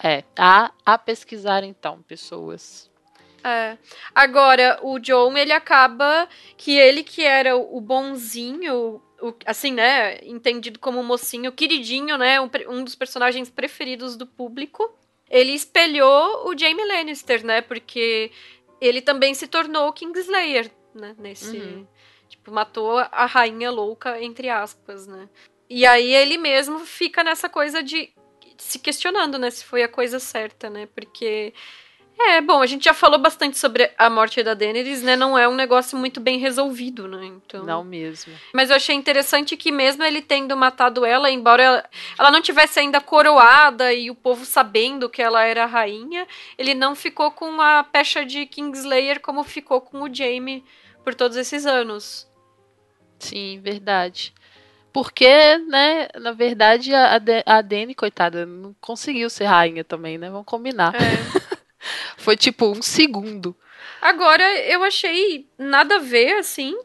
É, a, a pesquisar então, pessoas. É. Agora, o John, ele acaba que ele que era o bonzinho o, assim, né, entendido como mocinho, queridinho, né, um, um dos personagens preferidos do público, ele espelhou o Jaime Lannister, né, porque ele também se tornou Kingslayer, né, nesse... Uhum. Tipo, matou a rainha louca, entre aspas, né. E aí ele mesmo fica nessa coisa de se questionando, né, se foi a coisa certa, né, porque é, bom, a gente já falou bastante sobre a morte da Daenerys, né? Não é um negócio muito bem resolvido, né? Então... Não mesmo. Mas eu achei interessante que mesmo ele tendo matado ela, embora ela, ela não tivesse ainda coroada e o povo sabendo que ela era a rainha, ele não ficou com a pecha de Kingslayer como ficou com o Jaime por todos esses anos. Sim, verdade. Porque, né, na verdade, a, a Dany, coitada, não conseguiu ser rainha também, né? Vamos combinar. É. [laughs] Foi tipo um segundo. Agora, eu achei nada a ver, assim,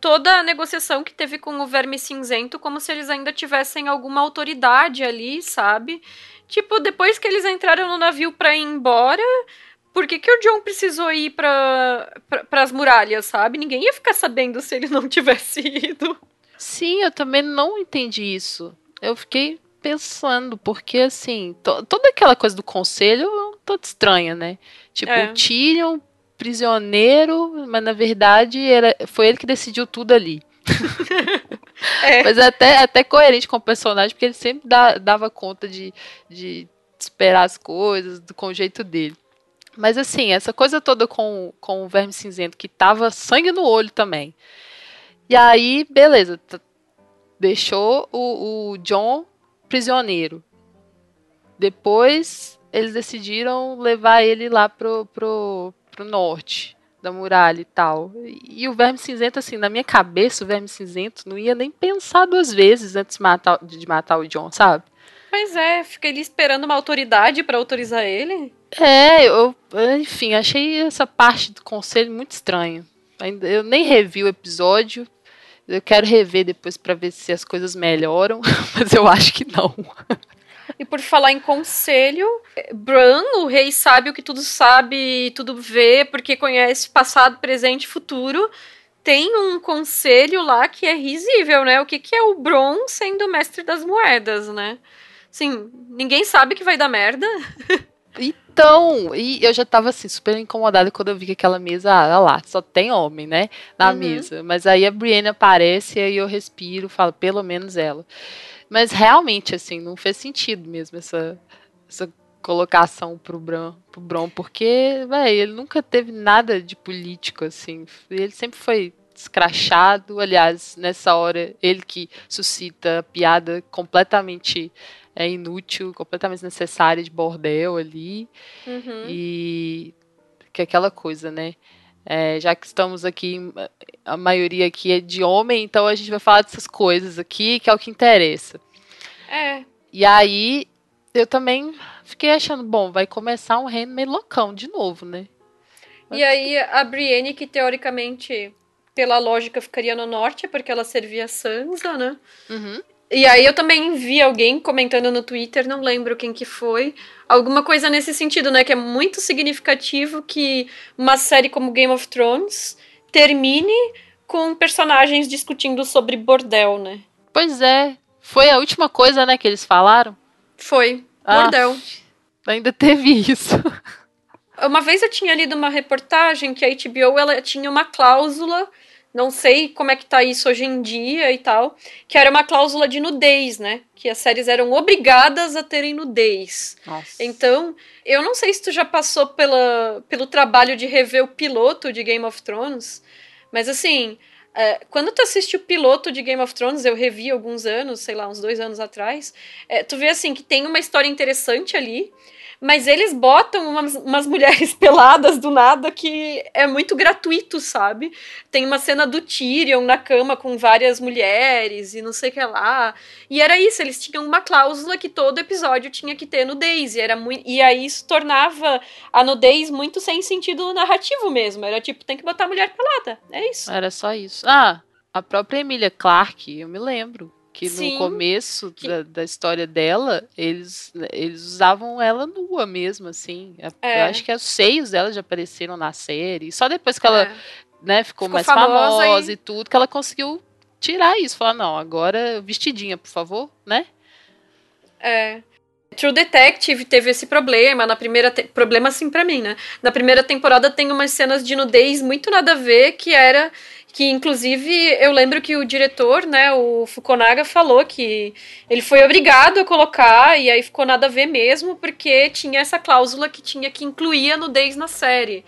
toda a negociação que teve com o Verme Cinzento, como se eles ainda tivessem alguma autoridade ali, sabe? Tipo, depois que eles entraram no navio pra ir embora, por que, que o John precisou ir para pra, as muralhas, sabe? Ninguém ia ficar sabendo se ele não tivesse [laughs] ido. Sim, eu também não entendi isso. Eu fiquei pensando, porque assim, to, toda aquela coisa do conselho toda estranha, né? Tipo, é. o Tyrion, prisioneiro, mas na verdade era, foi ele que decidiu tudo ali. [laughs] é. Mas é até, até coerente com o personagem, porque ele sempre dá, dava conta de, de esperar as coisas do, com o jeito dele. Mas assim, essa coisa toda com, com o Verme Cinzento, que tava sangue no olho também. E aí, beleza, deixou o, o John prisioneiro. Depois eles decidiram levar ele lá pro, pro, pro norte da muralha e tal. E o Verme Cinzento, assim, na minha cabeça, o Verme Cinzento não ia nem pensar duas vezes antes de matar, de matar o John, sabe? Pois é, fica ele esperando uma autoridade para autorizar ele. É, eu, enfim, achei essa parte do conselho muito estranha. Eu nem revi o episódio, eu quero rever depois para ver se as coisas melhoram, [laughs] mas eu acho que não. E por falar em conselho, Bran, o rei sabe o que tudo sabe e tudo vê, porque conhece passado, presente e futuro. Tem um conselho lá que é risível, né? O que, que é o Bron sendo mestre das moedas, né? Sim, ninguém sabe que vai dar merda. Então, e eu já tava assim, super incomodada quando eu vi que aquela mesa, ah, lá, só tem homem, né? Na uhum. mesa. Mas aí a Brienne aparece e aí eu respiro, falo, pelo menos ela. Mas realmente, assim, não fez sentido mesmo essa, essa colocação pro Bron, pro Bron porque, velho, ele nunca teve nada de político, assim. Ele sempre foi escrachado. Aliás, nessa hora, ele que suscita a piada completamente é inútil, completamente necessária de bordel ali. Uhum. E que é aquela coisa, né? É, já que estamos aqui, a maioria aqui é de homem, então a gente vai falar dessas coisas aqui, que é o que interessa. É. E aí, eu também fiquei achando, bom, vai começar um reino meio loucão de novo, né? E aí, a Brienne, que teoricamente, pela lógica, ficaria no norte, porque ela servia Sansa, né? Uhum. E aí eu também vi alguém comentando no Twitter, não lembro quem que foi, alguma coisa nesse sentido, né? Que é muito significativo que uma série como Game of Thrones termine com personagens discutindo sobre bordel, né? Pois é. Foi a última coisa, né, que eles falaram? Foi. Ah, bordel. Ainda teve isso. Uma vez eu tinha lido uma reportagem que a HBO ela tinha uma cláusula não sei como é que tá isso hoje em dia e tal, que era uma cláusula de nudez, né? Que as séries eram obrigadas a terem nudez. Nossa. Então, eu não sei se tu já passou pela, pelo trabalho de rever o piloto de Game of Thrones, mas assim, é, quando tu assiste o piloto de Game of Thrones, eu revi alguns anos, sei lá, uns dois anos atrás, é, tu vê assim que tem uma história interessante ali, mas eles botam umas, umas, mulheres [laughs] peladas do nada que é muito gratuito, sabe? Tem uma cena do Tyrion na cama com várias mulheres e não sei o que lá. E era isso, eles tinham uma cláusula que todo episódio tinha que ter nudez. E, era e aí isso tornava a nudez muito sem sentido narrativo mesmo. Era tipo, tem que botar a mulher pelada. É isso. Era só isso. Ah, a própria Emilia Clarke, eu me lembro que Sim, no começo que... Da, da, história dela, eles, eles usavam ela nua mesmo, assim. É. Eu acho que os seios dela já apareceram na série. Só depois que ela é. né, ficou, ficou, mais famosa, famosa e... e... tudo, que ela conseguiu tirar isso, falar, não, agora vestidinha, por favor, né? É. True Detective teve esse problema na primeira te... problema assim para mim, né? Na primeira temporada tem umas cenas de nudez muito nada a ver que era que inclusive eu lembro que o diretor, né, o Fukunaga falou que ele foi obrigado a colocar e aí ficou nada a ver mesmo porque tinha essa cláusula que tinha que incluir a nudez na série.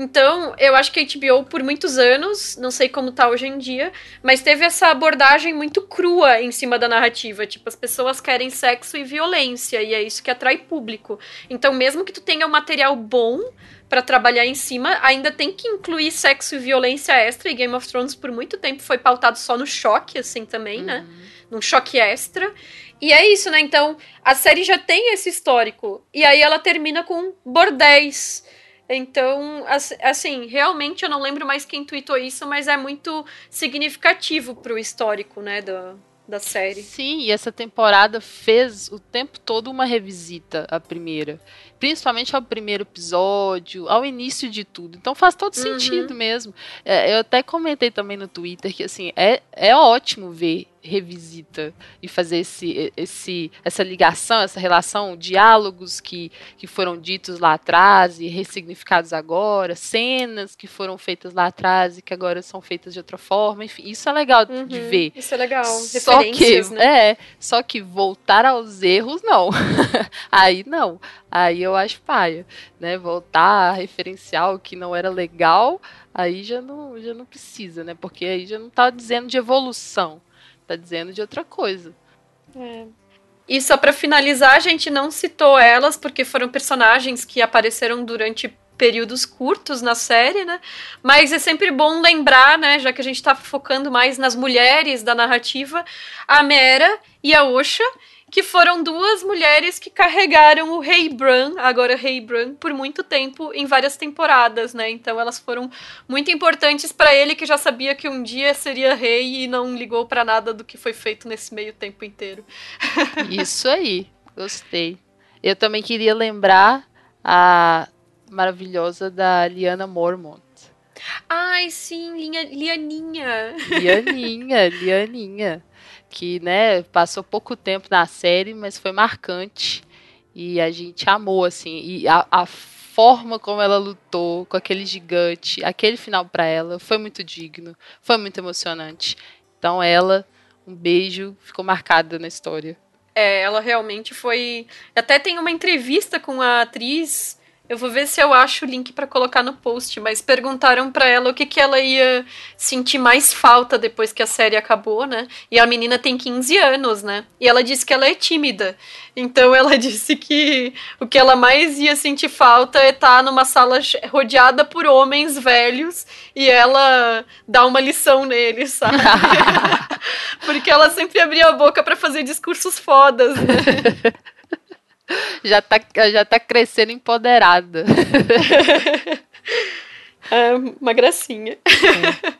Então, eu acho que a HBO, por muitos anos, não sei como tá hoje em dia, mas teve essa abordagem muito crua em cima da narrativa. Tipo, as pessoas querem sexo e violência, e é isso que atrai público. Então, mesmo que tu tenha um material bom para trabalhar em cima, ainda tem que incluir sexo e violência extra, e Game of Thrones, por muito tempo, foi pautado só no choque, assim, também, né? uhum. né? Num choque extra. E é isso, né? Então, a série já tem esse histórico. E aí ela termina com bordéis então, assim, realmente eu não lembro mais quem tweetou isso, mas é muito significativo pro histórico, né, da, da série. Sim, e essa temporada fez o tempo todo uma revisita à primeira. Principalmente ao primeiro episódio, ao início de tudo. Então faz todo uhum. sentido mesmo. É, eu até comentei também no Twitter que assim, é, é ótimo ver revisita e fazer esse, esse, essa ligação, essa relação, diálogos que, que foram ditos lá atrás e ressignificados agora, cenas que foram feitas lá atrás e que agora são feitas de outra forma, enfim, isso é legal uhum, de ver. Isso é legal, só que, né? É, só que voltar aos erros, não. [laughs] Aí não. Aí eu acho paia, né? Voltar a referenciar o que não era legal, aí já não, já não precisa, né? Porque aí já não tá dizendo de evolução tá dizendo de outra coisa. É. E só para finalizar, a gente não citou elas porque foram personagens que apareceram durante períodos curtos na série, né? Mas é sempre bom lembrar, né, já que a gente tá focando mais nas mulheres da narrativa, a Mera e a Osha, que foram duas mulheres que carregaram o Rei Bran, agora Rei Bran, por muito tempo em várias temporadas, né? Então elas foram muito importantes para ele que já sabia que um dia seria rei e não ligou para nada do que foi feito nesse meio tempo inteiro. [laughs] Isso aí, gostei. Eu também queria lembrar a maravilhosa da Liana Mormont. Ai, sim, Linha, Lianinha. Lianinha, Lianinha que né, passou pouco tempo na série, mas foi marcante. E a gente amou, assim. E a, a forma como ela lutou com aquele gigante, aquele final para ela, foi muito digno, foi muito emocionante. Então ela, um beijo, ficou marcada na história. É, ela realmente foi. Até tem uma entrevista com a atriz eu vou ver se eu acho o link para colocar no post, mas perguntaram para ela o que, que ela ia sentir mais falta depois que a série acabou, né? E a menina tem 15 anos, né? E ela disse que ela é tímida. Então ela [laughs] disse que o que ela mais ia sentir falta é estar tá numa sala rodeada por homens velhos e ela dar uma lição neles, sabe? [laughs] [laughs] Porque ela sempre abria a boca para fazer discursos fodas, né? [laughs] já tá, já tá crescendo empoderada. [laughs] é uma gracinha. É.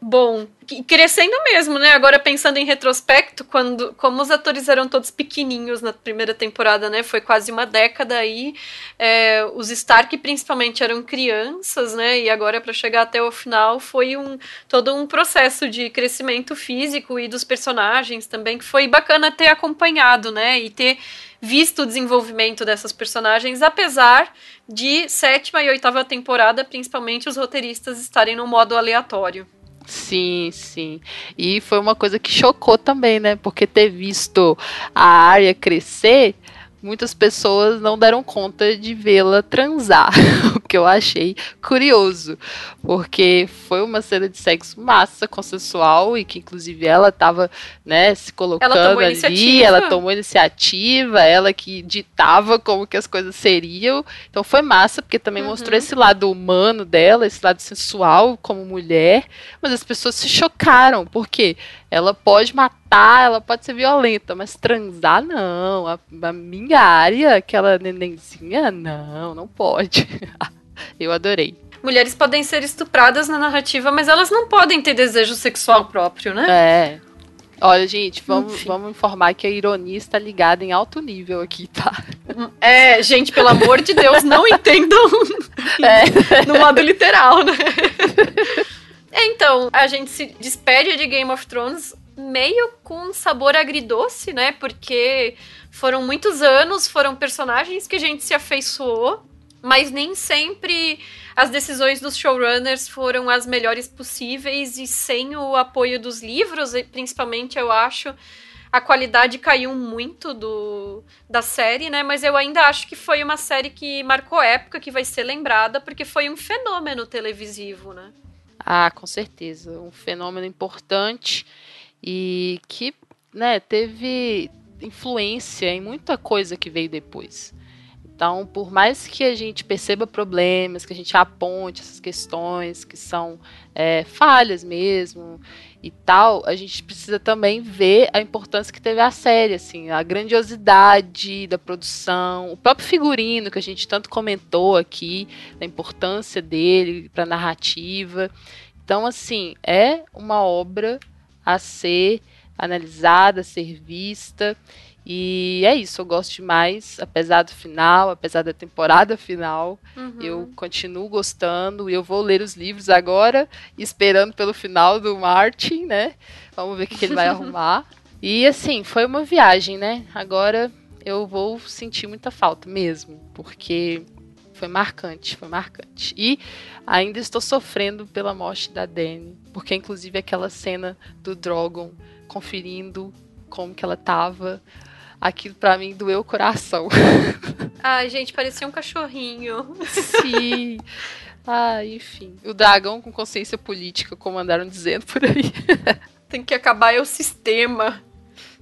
Bom, crescendo mesmo, né? Agora pensando em retrospecto, quando como os atores eram todos pequenininhos na primeira temporada, né? Foi quase uma década aí. É, os Stark principalmente eram crianças, né? E agora para chegar até o final foi um todo um processo de crescimento físico e dos personagens também que foi bacana ter acompanhado, né? E ter visto o desenvolvimento dessas personagens, apesar de sétima e oitava temporada, principalmente os roteiristas estarem no modo aleatório. Sim, sim. E foi uma coisa que chocou também, né? Porque ter visto a área crescer muitas pessoas não deram conta de vê-la transar, [laughs] o que eu achei curioso, porque foi uma cena de sexo massa, consensual e que inclusive ela estava, né, se colocando ela ali, ela tomou iniciativa, ela que ditava como que as coisas seriam. Então foi massa porque também uhum. mostrou esse lado humano dela, esse lado sensual como mulher, mas as pessoas se chocaram, porque ela pode matar, ela pode ser violenta, mas transar não. A, a minha área, aquela nenenzinha, não, não pode. [laughs] Eu adorei. Mulheres podem ser estupradas na narrativa, mas elas não podem ter desejo sexual próprio, né? É. Olha, gente, vamos, vamos informar que a ironia está ligada em alto nível aqui, tá? É, gente, pelo amor de Deus, não [laughs] entendam é. no modo literal, né? [laughs] É, então, a gente se despede de Game of Thrones meio com sabor agridoce, né? Porque foram muitos anos, foram personagens que a gente se afeiçoou, mas nem sempre as decisões dos showrunners foram as melhores possíveis e sem o apoio dos livros, principalmente eu acho, a qualidade caiu muito do, da série, né? Mas eu ainda acho que foi uma série que marcou época, que vai ser lembrada, porque foi um fenômeno televisivo, né? Ah, com certeza. Um fenômeno importante e que né, teve influência em muita coisa que veio depois. Então, por mais que a gente perceba problemas, que a gente aponte essas questões que são é, falhas mesmo e tal, a gente precisa também ver a importância que teve a série, assim, a grandiosidade da produção, o próprio figurino que a gente tanto comentou aqui, a importância dele para a narrativa. Então, assim, é uma obra a ser analisada, a ser vista. E é isso, eu gosto demais, apesar do final, apesar da temporada [laughs] final, uhum. eu continuo gostando e eu vou ler os livros agora, esperando pelo final do Martin, né? Vamos ver o que, que ele vai [laughs] arrumar. E assim, foi uma viagem, né? Agora eu vou sentir muita falta mesmo, porque foi marcante, foi marcante. E ainda estou sofrendo pela morte da Dani, porque inclusive aquela cena do Drogon conferindo como que ela tava, aquilo para mim doeu o coração. [laughs] Ai, gente, parecia um cachorrinho. Sim. Ah, enfim. O dragão com consciência política, como andaram dizendo por aí. Tem que acabar é o sistema.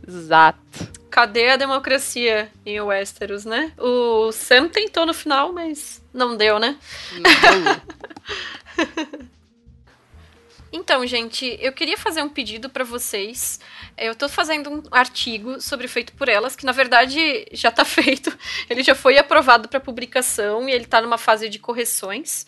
Exato. Cadê a democracia em Westeros, né? O Sam tentou no final, mas não deu, né? Então, gente, eu queria fazer um pedido para vocês. Eu tô fazendo um artigo sobre Feito por Elas, que na verdade já tá [laughs] feito. Ele já foi aprovado para publicação e ele tá numa fase de correções.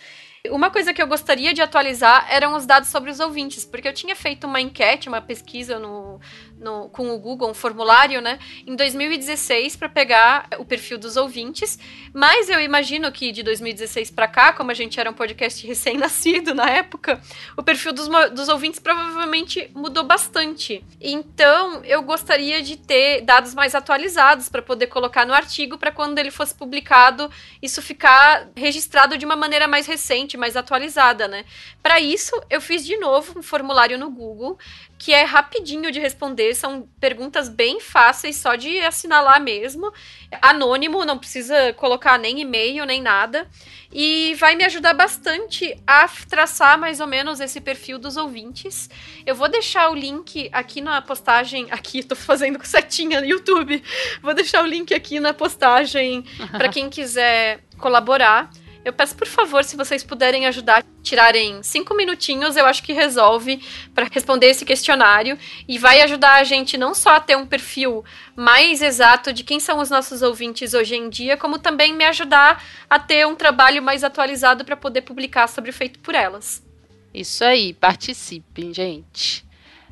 Uma coisa que eu gostaria de atualizar eram os dados sobre os ouvintes, porque eu tinha feito uma enquete, uma pesquisa no, no, com o Google, um formulário, né, em 2016 para pegar o perfil dos ouvintes, mas eu imagino que de 2016 para cá, como a gente era um podcast recém-nascido na época, o perfil dos, dos ouvintes provavelmente mudou bastante. Então, eu gostaria de ter dados mais atualizados para poder colocar no artigo para quando ele fosse publicado, isso ficar registrado de uma maneira mais recente, mais atualizada, né? Para isso, eu fiz de novo um formulário no Google que é rapidinho de responder, são perguntas bem fáceis, só de assinalar mesmo. Anônimo, não precisa colocar nem e-mail nem nada. E vai me ajudar bastante a traçar mais ou menos esse perfil dos ouvintes. Eu vou deixar o link aqui na postagem. [laughs] Aqui, tô fazendo com setinha no YouTube. Vou deixar o link aqui na postagem [laughs] para quem quiser colaborar. Eu peço, por favor, se vocês puderem ajudar, tirarem cinco minutinhos, eu acho que resolve para responder esse questionário e vai ajudar a gente não só a ter um perfil mais exato de quem são os nossos ouvintes hoje em dia, como também me ajudar a ter um trabalho mais atualizado para poder publicar sobre Feito por Elas. Isso aí, participem, gente.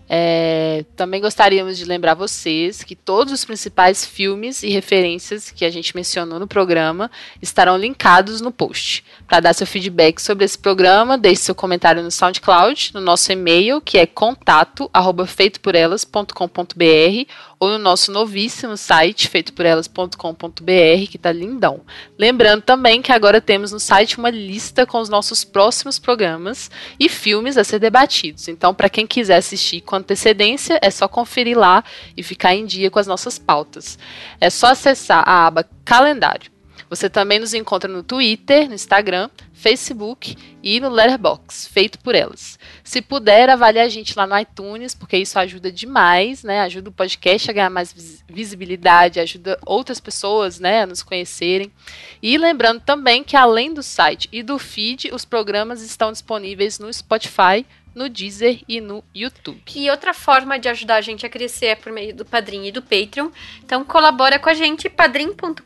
É, também gostaríamos de lembrar vocês que todos os principais filmes e referências que a gente mencionou no programa estarão linkados no post. Para dar seu feedback sobre esse programa, deixe seu comentário no SoundCloud, no nosso e-mail, que é contato@feitoporelas.com.br ou no nosso novíssimo site feitoporelas.com.br, que está lindão. Lembrando também que agora temos no site uma lista com os nossos próximos programas e filmes a ser debatidos. Então, para quem quiser assistir com antecedência, é só conferir lá e ficar em dia com as nossas pautas. É só acessar a aba Calendário. Você também nos encontra no Twitter, no Instagram, Facebook e no Letterboxd, feito por elas. Se puder, avalie a gente lá no iTunes, porque isso ajuda demais, né? Ajuda o podcast a ganhar mais visibilidade, ajuda outras pessoas, né, a nos conhecerem. E lembrando também que além do site e do feed, os programas estão disponíveis no Spotify, no Deezer e no YouTube. E outra forma de ajudar a gente a crescer é por meio do Padrim e do Patreon. Então colabora com a gente padrim.com.br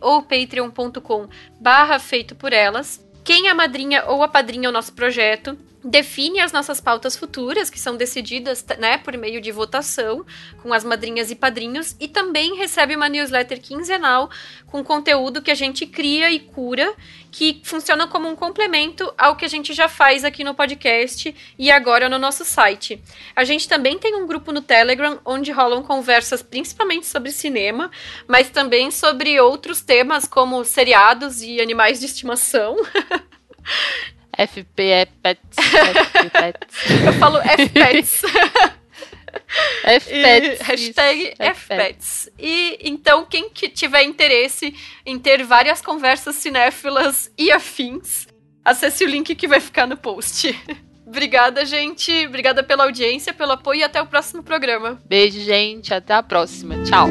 ou patreon.com barra feito por elas. Quem é a madrinha ou a padrinha o nosso projeto define as nossas pautas futuras, que são decididas né, por meio de votação, com as madrinhas e padrinhos, e também recebe uma newsletter quinzenal com conteúdo que a gente cria e cura, que funciona como um complemento ao que a gente já faz aqui no podcast e agora no nosso site. A gente também tem um grupo no Telegram onde rolam conversas principalmente sobre cinema, mas também sobre outros temas como seriados e animais de estimação. [laughs] FP Pets. [laughs] FP Pets. Eu falo FPets. [laughs] FPets. Hashtag FPets. E então, quem que tiver interesse em ter várias conversas cinéfilas e afins, acesse o link que vai ficar no post. [laughs] Obrigada, gente. Obrigada pela audiência, pelo apoio e até o próximo programa. Beijo, gente. Até a próxima. Tchau.